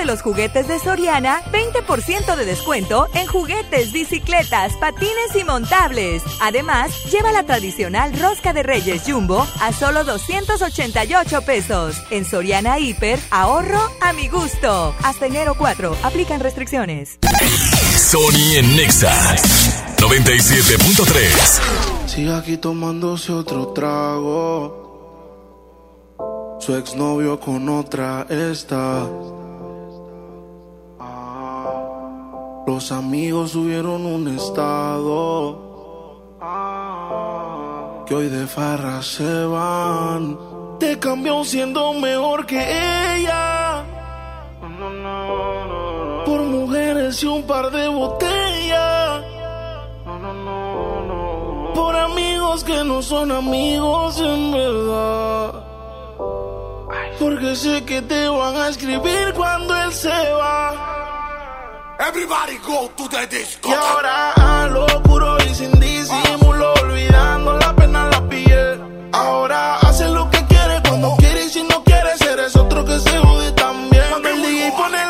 De los juguetes de Soriana, 20% de descuento en juguetes, bicicletas, patines y montables. Además, lleva la tradicional rosca de Reyes Jumbo a solo 288 pesos. En Soriana Hiper, ahorro a mi gusto. Hasta enero 4, aplican restricciones. Sony en Nexa 97.3. Sigue aquí tomándose otro trago. Su exnovio con otra está. Los amigos subieron un estado. Que hoy de farra se van. Te cambió siendo mejor que ella. Por mujeres y un par de botellas. Por amigos que no son amigos en verdad. Porque sé que te van a escribir cuando él se va. Everybody go to the disco. Y ahora a lo puro y sin disimulo, olvidando la pena en la piel. Ahora hace lo que quiere cuando quiere y si no quiere ser es otro que se jode también. Cuando el DJ pone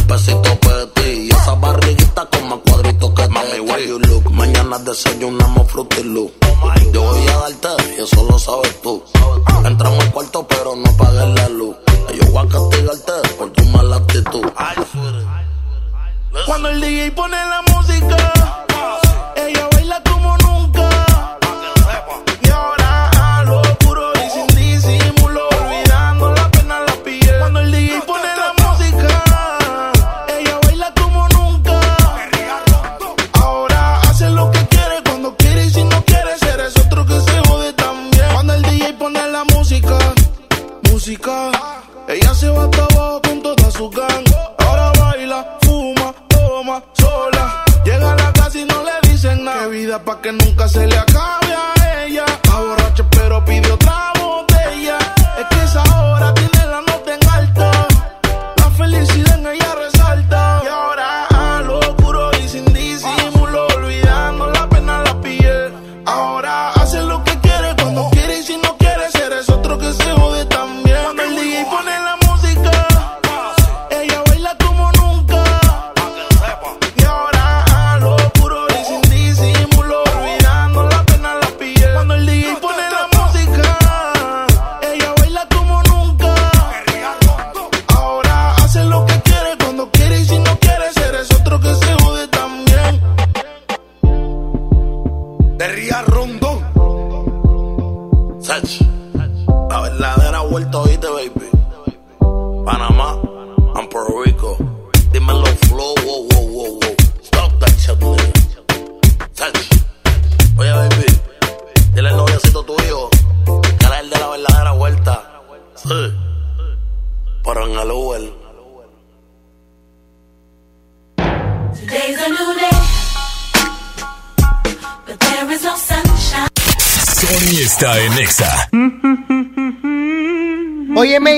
cuerpecito peti. Y esa barriguita con más cuadritos que Mami, where you look. Mañana desayunamos fruity loop. Yo voy a darte y eso lo sabes tú. Entramos al cuarto pero no apagues la luz. Yo voy a castigarte por tu mala actitud. Cuando el DJ pone la música, ella se va hasta abajo con toda su gang. Ahora baila, fuma, toma, sola. Llega a la casa y no le dicen nada. Qué vida pa' que nunca se le acabe a ella. Está borracha pero pide otra botella. Es que esa hora tiene la nota en alta. La felicidad en ella resalta. Y ahora a lo puro y sin disimulo, olvidando la pena en la piel. Ahora hace lo que quiere cuando quiere y si no quiere ser es otro que se jode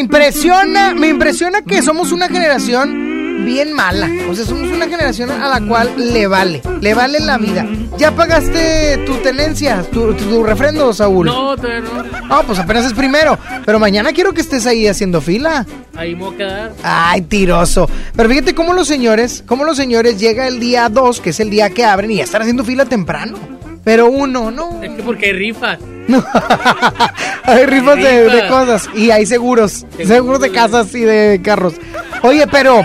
impresiona, me impresiona que somos una generación bien mala. O sea, somos una generación a la cual le vale, le vale la vida. ¿Ya pagaste tu tenencia, tu, tu, tu refrendo, Saúl? No, todavía no. No, pues apenas es primero. Pero mañana quiero que estés ahí haciendo fila. Ahí me voy a quedar. Ay, tiroso. Pero fíjate cómo los señores, cómo los señores llega el día 2, que es el día que abren, y ya están haciendo fila temprano. Pero uno, no. Es que porque hay rifas. Hay rifas de, cosas y hay seguros. Seguros de casas y de carros. Oye, pero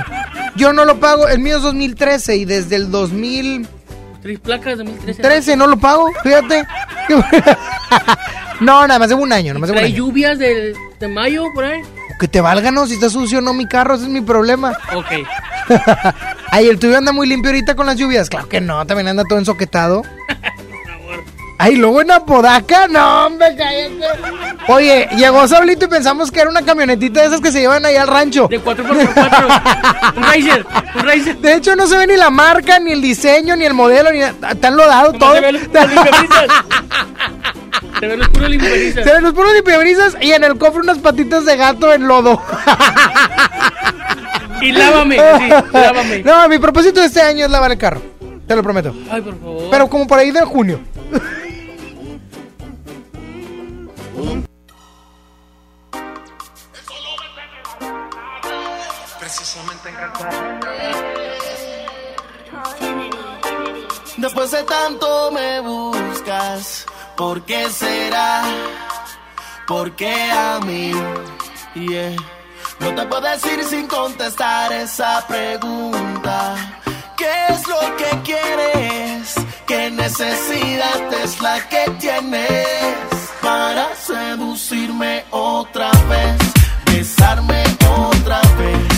yo no lo pago. El mío es 2013 y desde el 2013 Tres placas de 2013. no lo pago. Fíjate. no, nada más de un año. Nada más de un ¿Trae año. lluvias de, de mayo por ahí? Que te valga, no. Si está sucio, no mi carro. Ese es mi problema. Ok. Ay, el tuyo anda muy limpio ahorita con las lluvias. Claro que no. También anda todo ensoquetado. Ay, luego en Apodaca, no, hombre, cállate. Oye, llegó Sablito y pensamos que era una camionetita de esas que se llevan ahí al rancho. De 4x4. un Racer. Un Racer. De hecho, no se ve ni la marca, ni el diseño, ni el modelo, ni está enlodado todo. Se ven los puros limpiabrisas. Se ven los puros limpiabrisas. Se ven los puros limpiabrisas y en el cofre unas patitas de gato en lodo. Y lávame, sí, lávame. No, mi propósito de este año es lavar el carro. Te lo prometo. Ay, por favor. Pero como por ahí de junio. Después de tanto me buscas, ¿por qué será? ¿Por qué a mí? No te puedo decir sin contestar esa pregunta. ¿Qué es lo que quieres? ¿Qué necesidad es la que tienes para seducirme otra vez? Besarme otra vez,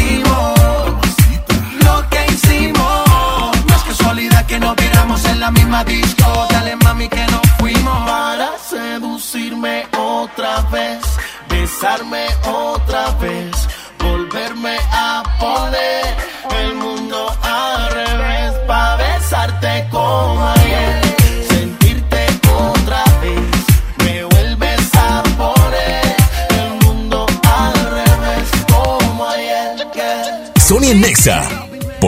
misma disco. Dale mami que nos fuimos. Para seducirme otra vez, besarme otra vez, volverme a poner el mundo al revés. Para besarte como ayer. Sony en Nexa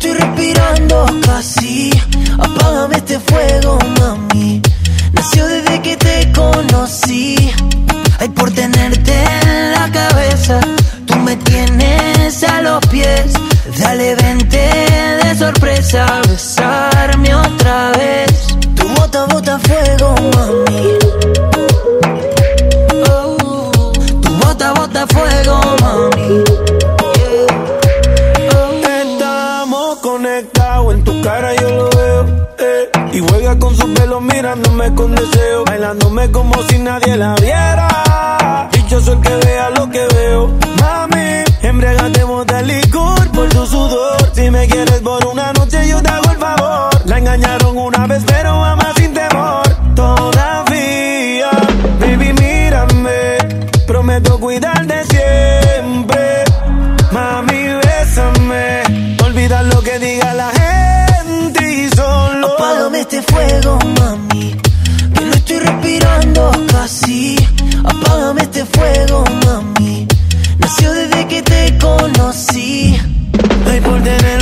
estoy respirando casi. Apágame este fuego, mami. Nació desde que te conocí. Ay, por tenerte en la cabeza, tú me tienes a los pies. Dale, vente de sorpresa a besarme otra vez. Tu bota, bota fuego, mami. Oh, tu bota, bota fuego, mami. cara yo lo veo. Eh, y juega con su pelo mirándome con deseo. Bailándome como si nadie la viera. Y yo soy el que vea lo que veo. Mami, embriagatemos de licor por tu sudor. Si me quieres por una noche, yo te hago el favor. La engañaron una vez, pero vamos de fuego, mami. Que no estoy respirando casi. Apágame este fuego, mami. Nació desde que te conocí. No Ay, por tener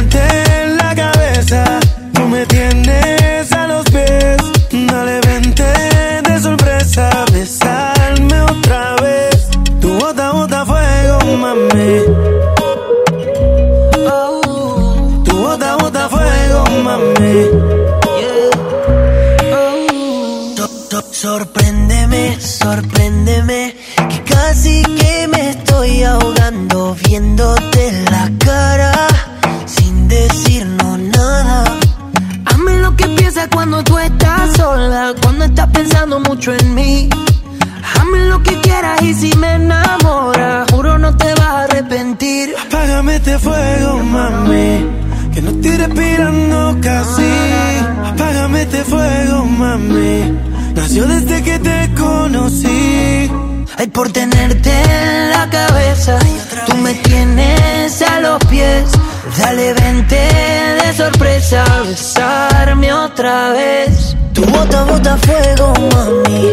otra vez. Tu bota bota fuego, mami.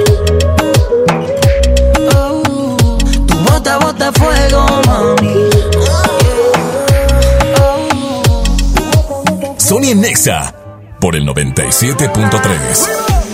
Oh, tu bota bota fuego, mami. Oh. Sony Nexa por el 97.3.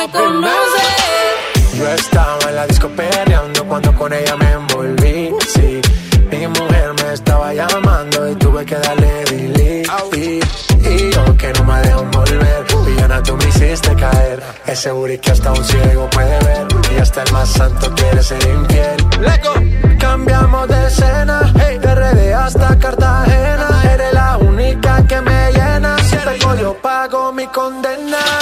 Yo estaba en la disco perreando cuando con ella me envolví. Sí, mi mujer me estaba llamando y tuve que darle delete. Y yo que no me dejo volver, villana tú me hiciste caer. Ese booty que hasta un ciego puede ver y hasta el más santo quiere ser infiel. Leco, cambiamos de escena, hey. de RD hasta Cartagena. Eres la única que me llena, si yo pago mi condena.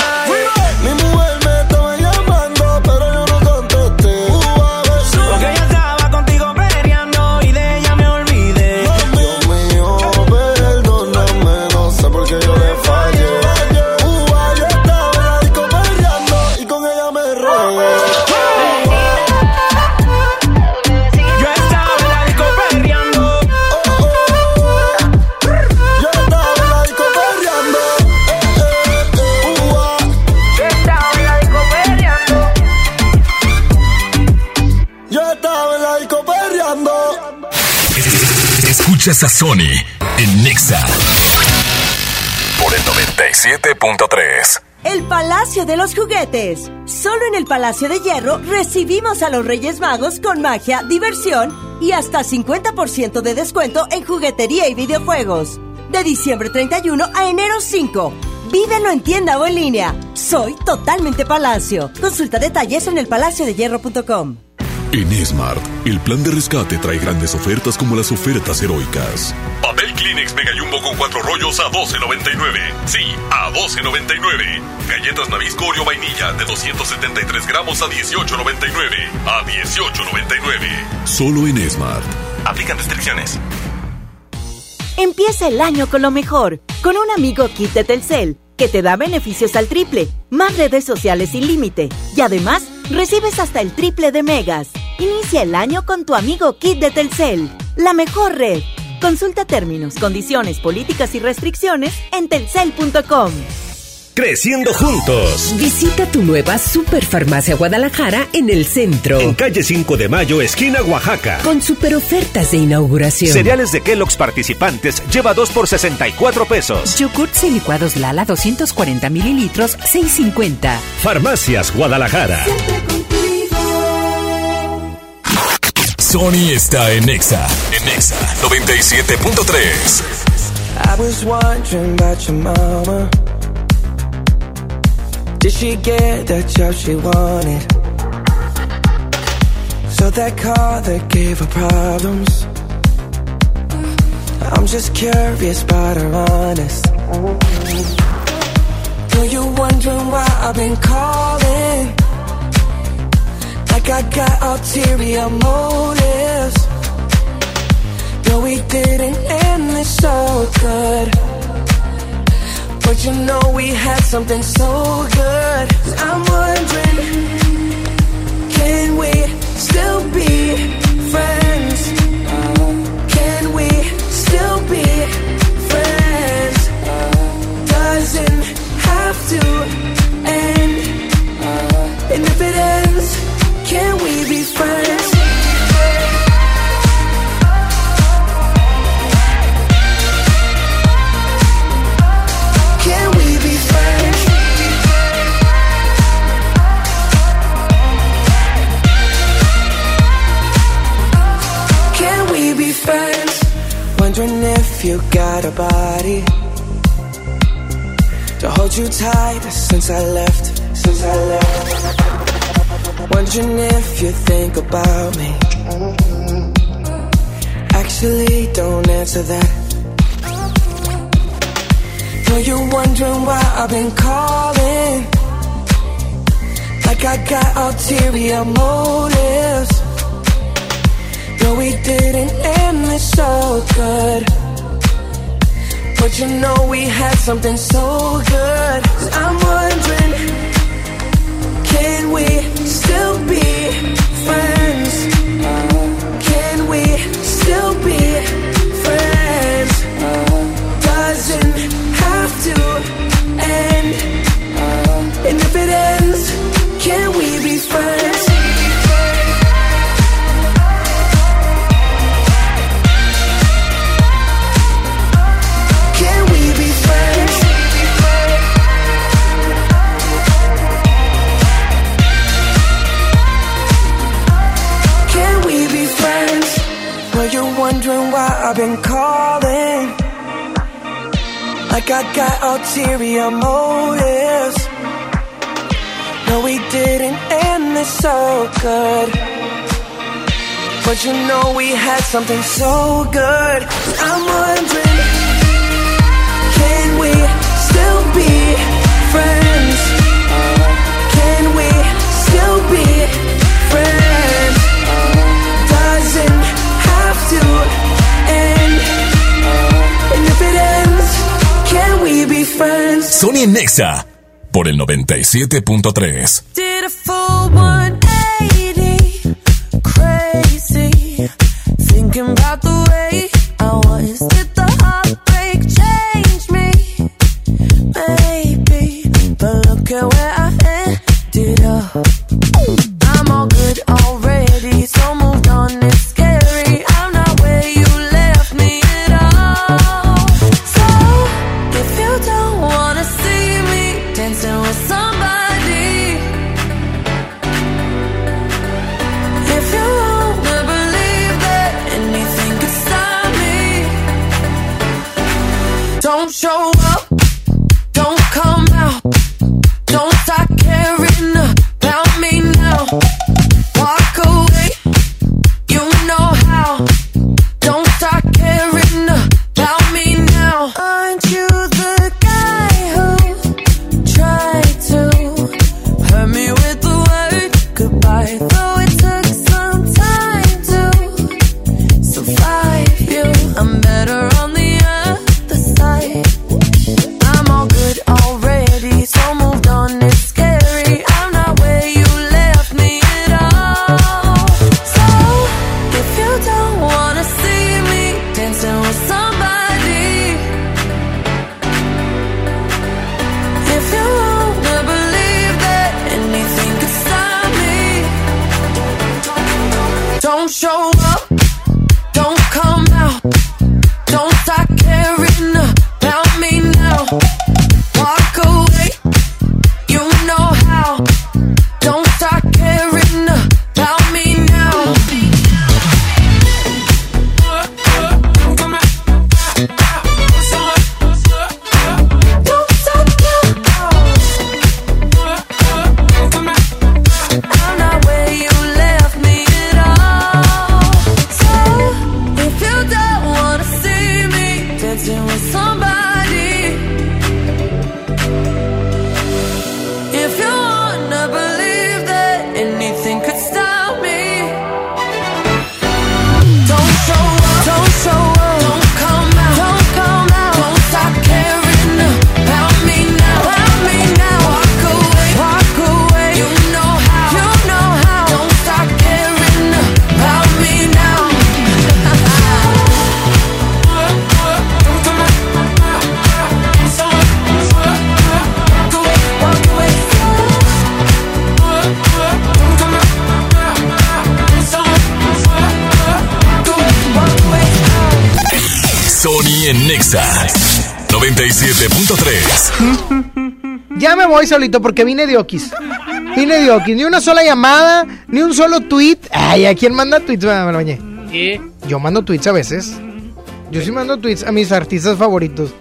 Escuchas a Sony en Nexa por el 97.3. El Palacio de los Juguetes. Solo en el Palacio de Hierro recibimos a los Reyes Magos con magia, diversión y hasta 50% de descuento en juguetería y videojuegos. De diciembre 31 a enero 5. Vívelo en tienda o en línea. Soy totalmente Palacio. Consulta detalles en elpalaciodehierro.com. En Smart, el plan de rescate trae grandes ofertas como las ofertas heroicas. Papel Kleenex Mega Jumbo con cuatro rollos a 12.99. Sí, a 12.99. Galletas Nabisco Oreo Vainilla de 273 gramos a 18.99. A 18.99. Solo en Smart. Aplican restricciones. Empieza el año con lo mejor, con un amigo kit de Telcel, que te da beneficios al triple, más redes sociales sin límite, y además recibes hasta el triple de megas. Inicia el año con tu amigo kit de Telcel, la mejor red. Consulta términos, condiciones, políticas y restricciones en telcel.com. Creciendo juntos. Visita tu nueva Superfarmacia Guadalajara en el centro. En calle 5 de Mayo, esquina Oaxaca. Con super ofertas de inauguración. Cereales de Kellogg's participantes lleva 2 por 64 pesos. Yogurts y licuados Lala 240 mililitros, 6.50. Farmacias Guadalajara. Sony está en Nexa. En Nexa 97.3. I was wondering about your mama. Did she get that job she wanted? So that car that gave her problems. I'm just curious about her honest. Know you wondering why I've been calling? Like I got ulterior motives. No, we didn't end this so good. But you know we had something so good. I'm wondering, can we still be friends? Can we still be friends? Doesn't have to end. And if it ends, can we be friends? Got a body to hold you tight since I left. Since I left. Wondering if you think about me. Actually, don't answer that. Know you're wondering why I've been calling. Like I got ulterior motives. No, we didn't end this so good. But you know we had something so good. I'm wondering, can we still be friends? Can we still be friends? Doesn't have to end. And if it ends, can we be friends? I've been calling? Like I got ulterior motives. No, we didn't end this so good. But you know we had something so good. I'm wondering, can we still be friends? Sony Nexa por el 97.3. solito porque vine de Okis. Vine de Okis. Ni una sola llamada, ni un solo tweet. Ay, ¿a quién manda tweets? Me lo bañé. ¿Qué? Yo mando tweets a veces. Yo sí mando tweets a mis artistas favoritos.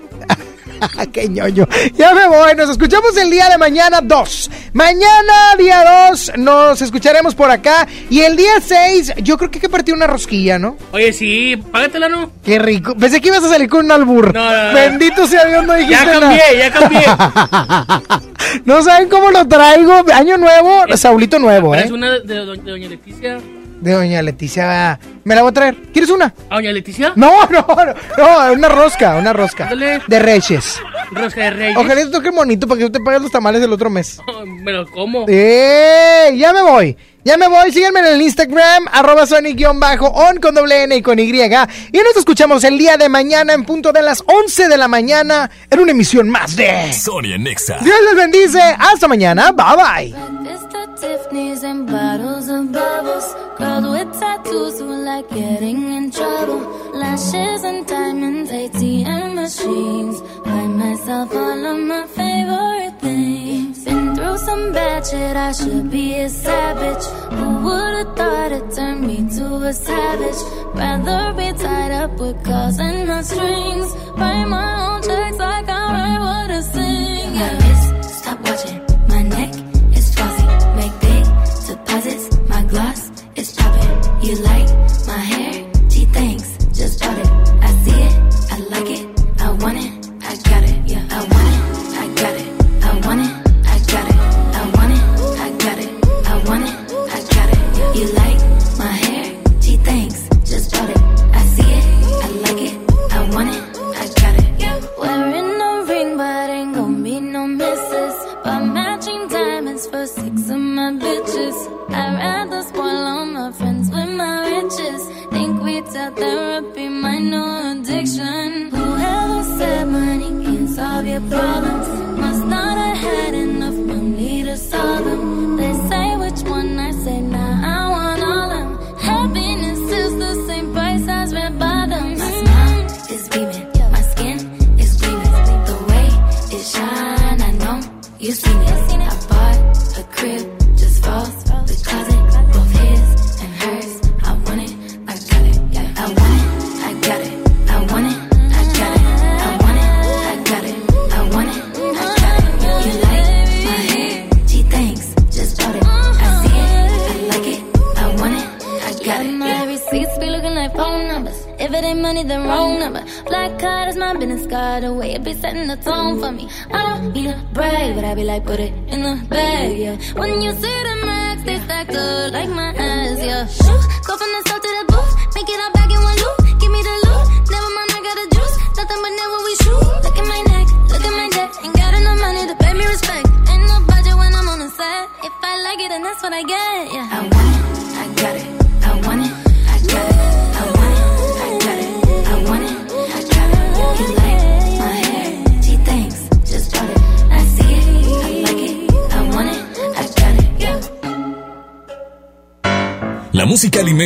¡Qué ñoño! Ya me voy, nos escuchamos el día de mañana 2. Mañana, día 2, nos escucharemos por acá. Y el día 6, yo creo que hay que partir una rosquilla, ¿no? Oye, sí, págatela, ¿no? Qué rico. Pensé que ibas a salir con un albur. No, no, no. Bendito sea Dios, no dijiste Ya cambié, ya cambié. no saben cómo lo traigo. Año nuevo, Saulito nuevo, Es ¿eh? una de, Doña Leticia. De Doña Leticia. Me la voy a traer. ¿Quieres una? ¿A Doña Leticia? No, no, no. No, una rosca, una rosca. Ándale. De Reyes. Rosca de Reyes. Ojalá te toque bonito para que tú te pagues los tamales del otro mes. Me lo como. ¡Eh! Ya me voy. Ya me voy. Síganme en el Instagram, arroba Sonic-on con doble N y con Y. Y nos escuchamos el día de mañana en punto de las 11 de la mañana en una emisión más de... Sony en Nexa. Dios les bendice. Hasta mañana. Bye bye. Lashes and diamonds, ATM machines. Buy myself all of my favorite things. Been through some bad shit, I should be a savage. Who would've thought it turned me to a savage? Rather be tied up with calls and no strings. Write my own checks like I write what I sing. Wrist, stop watching. Problems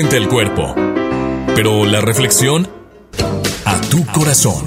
alimenta el cuerpo, pero la reflexión a tu corazón.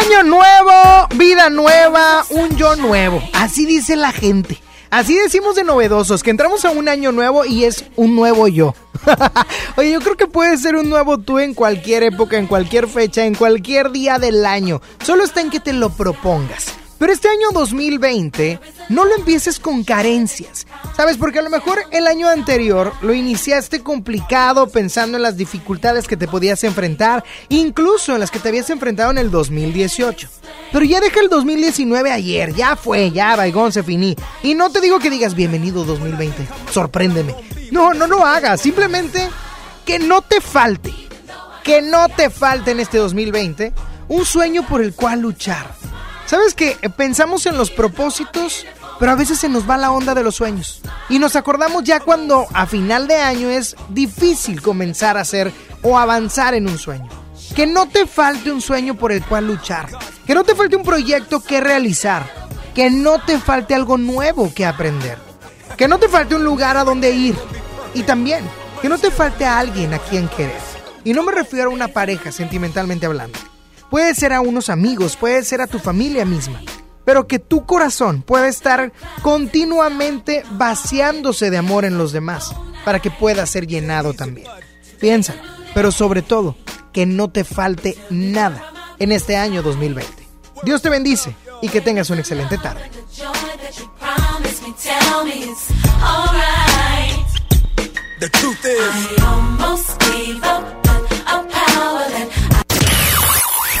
Año nuevo, vida nueva, un yo nuevo. Así dice la gente. Así decimos de novedosos, que entramos a un año nuevo y es un nuevo yo. Oye, yo creo que puede ser un nuevo tú en cualquier época, en cualquier fecha, en cualquier día del año. Solo está en que te lo propongas. Pero este año 2020 no lo empieces con carencias, ¿sabes? Porque a lo mejor el año anterior lo iniciaste complicado pensando en las dificultades que te podías enfrentar, incluso en las que te habías enfrentado en el 2018. Pero ya deja el 2019 ayer, ya fue, ya vaigón se finí. Y no te digo que digas bienvenido 2020, sorpréndeme. No, no lo hagas, simplemente que no te falte, que no te falte en este 2020 un sueño por el cual luchar. ¿Sabes que pensamos en los propósitos, pero a veces se nos va la onda de los sueños? Y nos acordamos ya cuando a final de año es difícil comenzar a hacer o avanzar en un sueño. Que no te falte un sueño por el cual luchar. Que no te falte un proyecto que realizar. Que no te falte algo nuevo que aprender. Que no te falte un lugar a donde ir. Y también, que no te falte a alguien a quien querer. Y no me refiero a una pareja sentimentalmente hablando. Puede ser a unos amigos, puede ser a tu familia misma. Pero que tu corazón pueda estar continuamente vaciándose de amor en los demás para que pueda ser llenado también. Piensa, pero sobre todo, que no te falte nada en este año 2020. Dios te bendice y que tengas una excelente tarde. The truth is,